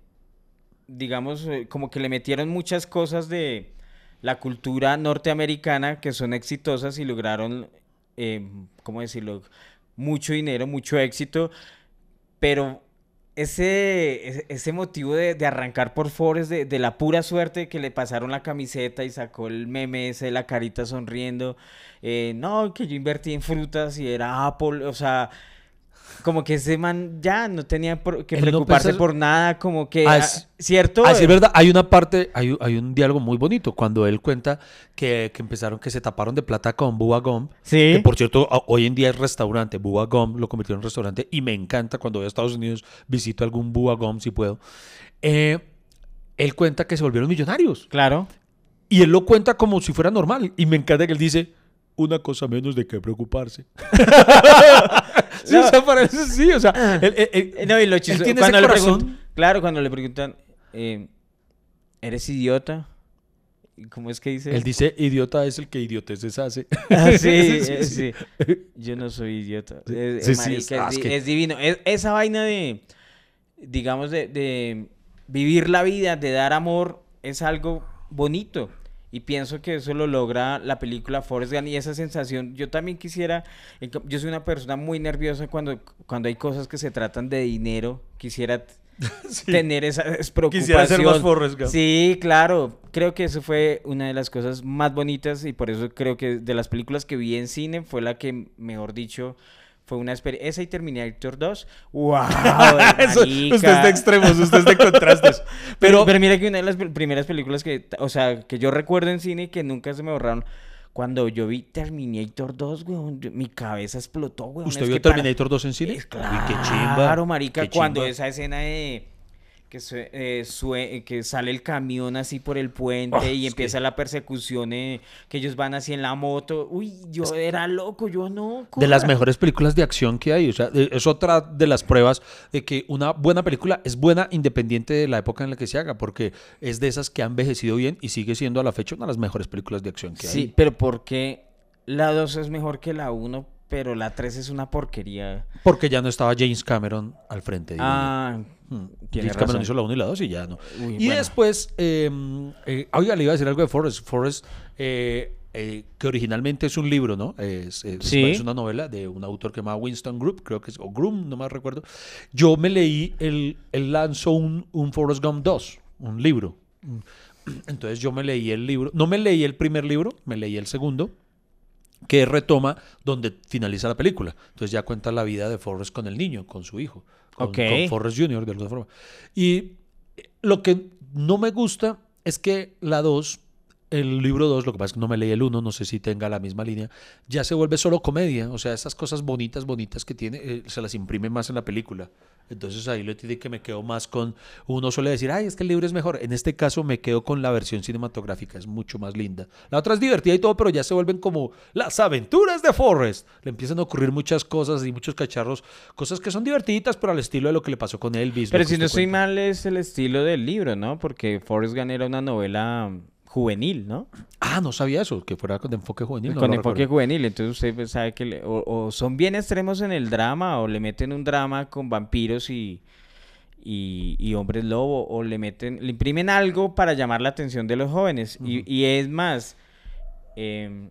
digamos, eh, como que le metieron muchas cosas de la cultura norteamericana que son exitosas y lograron, eh, ¿cómo decirlo? Mucho dinero, mucho éxito, pero ese, ese, motivo de, de arrancar por Forrest, de, de la pura suerte que le pasaron la camiseta y sacó el meme ese la carita sonriendo, eh, no, que yo invertí en frutas y era Apple, o sea, como que ese man ya no tenía por- que preocuparse por nada, como que, Ah, ah, es- ¿cierto? Así es verdad, hay una parte, hay, un- hay un diálogo muy bonito cuando él cuenta que, que empezaron, que se taparon de plata con Bubba Gump. Sí. Que por cierto, hoy en día es restaurante. Bubba Gump lo convirtió en restaurante y me encanta cuando voy a Estados Unidos visito algún Bubba Gump si puedo. Eh, él cuenta que se volvieron millonarios. Claro. Y él lo cuenta como si fuera normal. Y me encanta que él dice, una cosa menos de qué preocuparse. sí, o sea, para eso sí, o sea, él- él- él- Eh, No, y lo chistoso, tiene cuando ese le corazón. preguntan, claro, cuando le preguntan, eh, ¿eres idiota? ¿Y ¿Cómo es que dice? Él dice, idiota es el que idioteces hace. Ah, sí, Sí, eh, sí. sí. Yo no soy idiota. Es, Sí, es sí, marica, es- es ah, es que- es divino. Es- esa vaina de, digamos, de, de vivir la vida, de dar amor, es algo bonito. Y pienso que eso lo logra la película Forrest Gump y esa sensación. Yo también quisiera, yo soy una persona muy nerviosa cuando, cuando hay cosas que se tratan de dinero. Quisiera tener esa despreocupación. Quisiera ser más Forrest Gump. Sí, claro. Creo que eso fue una de las cosas más bonitas y por eso creo que de las películas que vi en cine fue la que, mejor dicho, fue una experiencia. Esa y Terminator 2. ¡Wow! Eso- usted es de extremos, usted es de contrastes. Pero, Pero, pero mira que una de las primeras películas que, o sea, que yo recuerdo en cine y que nunca se me borraron. Cuando yo vi Terminator 2, weón, mi cabeza explotó, weón. ¿usted Es vio que para- Terminator 2 en cine? es Uy, claro, qué chimba. marica, qué cuando chimba. esa escena de que, sue- eh, sue- que sale el camión así por el puente y empieza que- la persecución, eh, que ellos van así en la moto. Uy, yo era loco, yo no. De las mejores películas de acción que hay. O sea, eh, es otra de las pruebas de que una buena película es buena independiente de la época en la que se haga, porque es de esas que ha envejecido bien y sigue siendo a la fecha una de las mejores películas de acción que Sí, hay. pero ¿por qué la 2 es mejor que la 1, pero la 3 es una porquería? Porque ya no estaba James Cameron al frente. yo. Ah, Hmm. Cameron hizo la 1 y la 2 y ya no. Uy, y bueno. después, eh, eh, oiga, le iba a decir algo de Forrest. Forrest, eh, eh, que originalmente es un libro, ¿no? Es, es- Sí. es una novela de un autor que se llama Winston Group, creo que es, o Groom, no me recuerdo. Yo me leí, el, él lanzó un, un Forrest Gump 2, un libro. Entonces yo me leí el libro, no me leí el primer libro, me leí el segundo, que retoma donde finaliza la película. Entonces ya cuenta la vida de Forrest con el niño, con su hijo, con, Ok. con Forrest Jr. de alguna forma. Y lo que no me gusta es que la 2, el libro 2, lo que pasa es que no me leí el 1, no sé si tenga la misma línea, ya se vuelve solo comedia. O sea, esas cosas bonitas, bonitas que tiene, eh, se las imprime más en la película. Entonces ahí lo tiene que me quedo más con, uno suele decir, ay, es que el libro es mejor. En este caso me quedo con la versión cinematográfica, es mucho más linda. La otra es divertida y todo, pero ya se vuelven como las aventuras de Forrest. Le empiezan a ocurrir muchas cosas y muchos cacharros, cosas que son divertiditas, pero al estilo de lo que le pasó con Elvis. Pero si no estoy mal, es el estilo del libro, ¿no? Porque Forrest Gump era una novela juvenil, ¿no? Ah, no sabía eso, que fuera con enfoque juvenil. no Con enfoque recuerdo. juvenil, entonces usted pues sabe que le- o, o son bien extremos en el drama o le meten un drama con vampiros y, y, y hombres lobo o le meten, le imprimen algo para llamar la atención de los jóvenes y, y es más, em,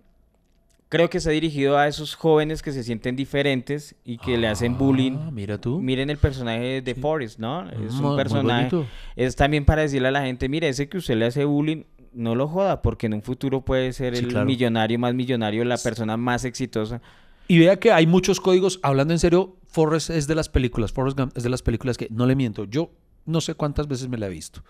creo que se ha dirigido a esos jóvenes que se sienten diferentes y que le hacen bullying. Ah, mira tú. Miren el personaje de Forrest, ¿no? Es muy un personaje. Es también para decirle a la gente, mire, ese que usted le hace bullying, no lo joda, porque en un futuro puede ser Sí, el claro. millonario más millonario, la persona más exitosa. Y vea que hay muchos códigos, hablando en serio, Forrest es de las películas, Forrest Gump es de las películas que, no le miento, yo no sé cuántas veces me la he visto.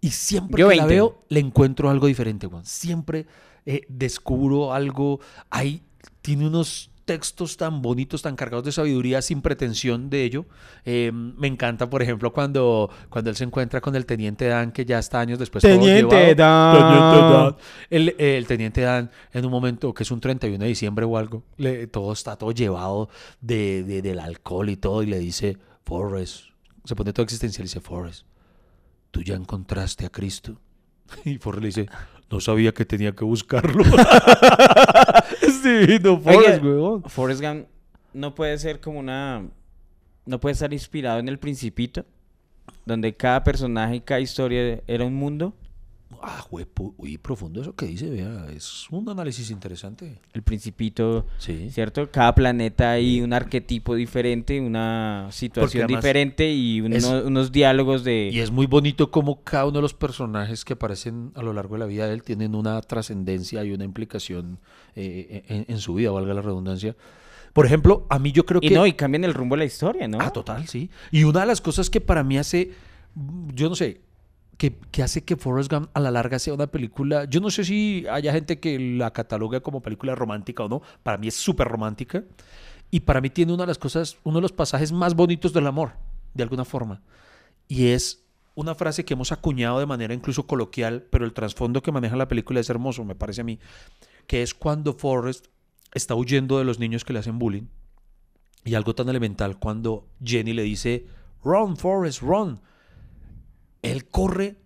Y siempre Yo que la 20. veo, le encuentro algo diferente, Juan. Siempre eh, descubro algo. Hay, tiene unos textos tan bonitos, tan cargados de sabiduría, sin pretensión de ello. Eh, me encanta, por ejemplo, cuando, cuando él se encuentra con el teniente Dan, que ya está años después. Teniente. Dan. Teniente Dan. El, el teniente Dan, en un momento que es un 31 de diciembre o algo, le- todo está todo llevado de, de- del alcohol y todo, y le dice, Forrest, se pone todo existencial y dice, Forrest, tú ya encontraste a Cristo. Y Forrest le dice, no sabía que tenía que buscarlo. divino, Forrest, weón. Forrest Gump no puede ser como una... No puede estar inspirado en el Principito, donde cada personaje y cada historia era un mundo. Ah, uy, profundo eso que dice, vea, es un análisis interesante. El Principito, Sí. ¿cierto? Cada planeta hay un arquetipo diferente, una situación diferente y uno- es- unos diálogos de... Y es muy bonito como cada uno de los personajes que aparecen a lo largo de la vida de él tienen una trascendencia y una implicación eh, en, en su vida, valga la redundancia. Por ejemplo, a mí yo creo Y que... no, y cambian el rumbo de la historia, ¿no? Ah, total, sí. Y una de las cosas que para mí hace, yo no sé, que, hace que Forrest Gump a la larga sea una película, yo no sé si haya gente que la cataloga como película romántica o no, para mí es súper romántica. Y para mí tiene una de las cosas, uno de los pasajes más bonitos del amor, de alguna forma. Y es una frase que hemos acuñado de manera incluso coloquial, pero el trasfondo que maneja la película es hermoso, me parece a mí, que es cuando Forrest está huyendo de los niños que le hacen bullying. Y algo tan elemental cuando Jenny le dice, run, Forrest, run. Él corre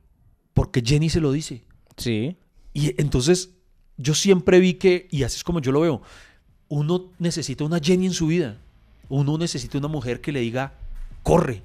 porque Jenny se lo dice. Sí. Y entonces yo siempre vi que, y así es como yo lo veo, uno necesita una Jenny en su vida. Uno necesita una mujer que le diga, corre,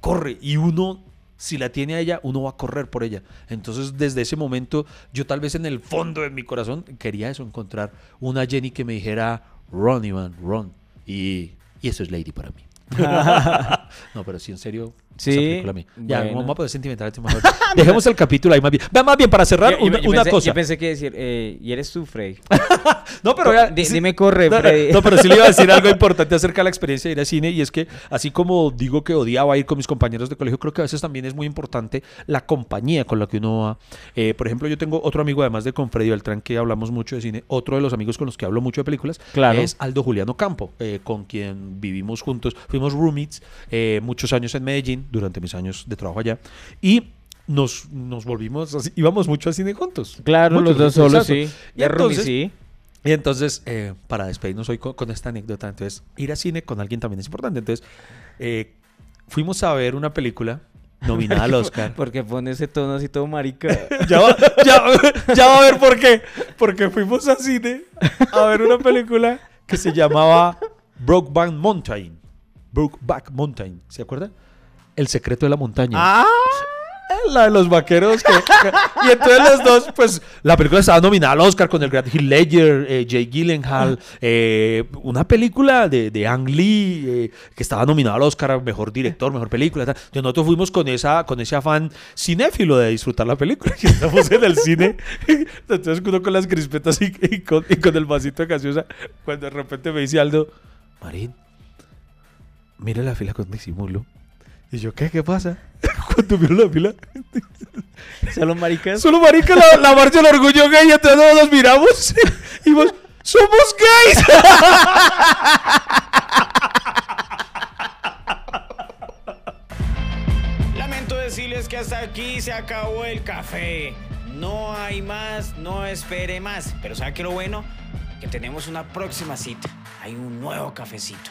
corre. Y uno, si la tiene a ella, uno va a correr por ella. Entonces desde ese momento, yo tal vez en el fondo de mi corazón quería eso, encontrar una Jenny que me dijera, run, Iván, run. Y, y eso es Lady para mí. no, pero sí, en serio. Sí, esa película a mí. Ya, bueno. vamos a poder sentimental. este mejor. Dejemos el capítulo ahí más bien. Va más bien para cerrar Yo- yo- una, yo una pensé, cosa. Yo pensé que decir, eh, y eres tú, Freddy. No, pero ya- sí- dime corre, no, no, Freddy. no, pero sí le iba a decir algo importante acerca de la experiencia de ir al cine y es que así como digo que odiaba ir con mis compañeros de colegio, creo que a veces también es muy importante la compañía con la que uno va. Eh, por ejemplo, yo tengo otro amigo, además de con Freddy Beltrán, que hablamos mucho de cine, otro de los amigos con los que hablo mucho de películas Claro. es Aldo Juliano Campo, eh, con quien vivimos juntos, fuimos roommates muchos años en Medellín, durante mis años de trabajo allá, y nos, nos volvimos, así, íbamos mucho al cine juntos. Claro, Mucho, los dos solos, sí. Y entonces, sí. y entonces, eh, para despedirnos hoy con, con esta anécdota, entonces, ir a cine con alguien también es importante. Entonces, eh, fuimos a ver una película nominada al Oscar. Porque pone ese tono así todo marica. ya, va, ya, ya va a ver por qué. Porque fuimos al cine a ver una película que se llamaba Brokeback Mountain. Brokeback Mountain, ¿se acuerda? El secreto de la montaña. ¡Ah! la de los vaqueros. que- que- y entonces los dos, pues, la película estaba nominada al Oscar con el gran Heath Ledger, eh, Jake Gyllenhaal, eh, una película de, de Ang Lee eh, que estaba nominada al Oscar a mejor director, mejor película. Entonces nosotros fuimos con esa, con ese afán cinéfilo de disfrutar la película. Y estamos en el cine. Entonces uno con las crispetas y, y con, y con el vasito de gaseosa, cuando de repente me dice Aldo, Marín, mira la fila con disimulo. Y yo, ¿qué? ¿Qué pasa? Cuando miro la fila, Solo maricas. solo marica la, la marcha del orgullo gay, y entonces todos nos miramos y vos, ¡somos gays! Lamento decirles que hasta aquí se acabó el café. No hay más, no espere más. Pero ¿sabe qué lo bueno? Que tenemos una próxima cita. Hay un nuevo cafecito.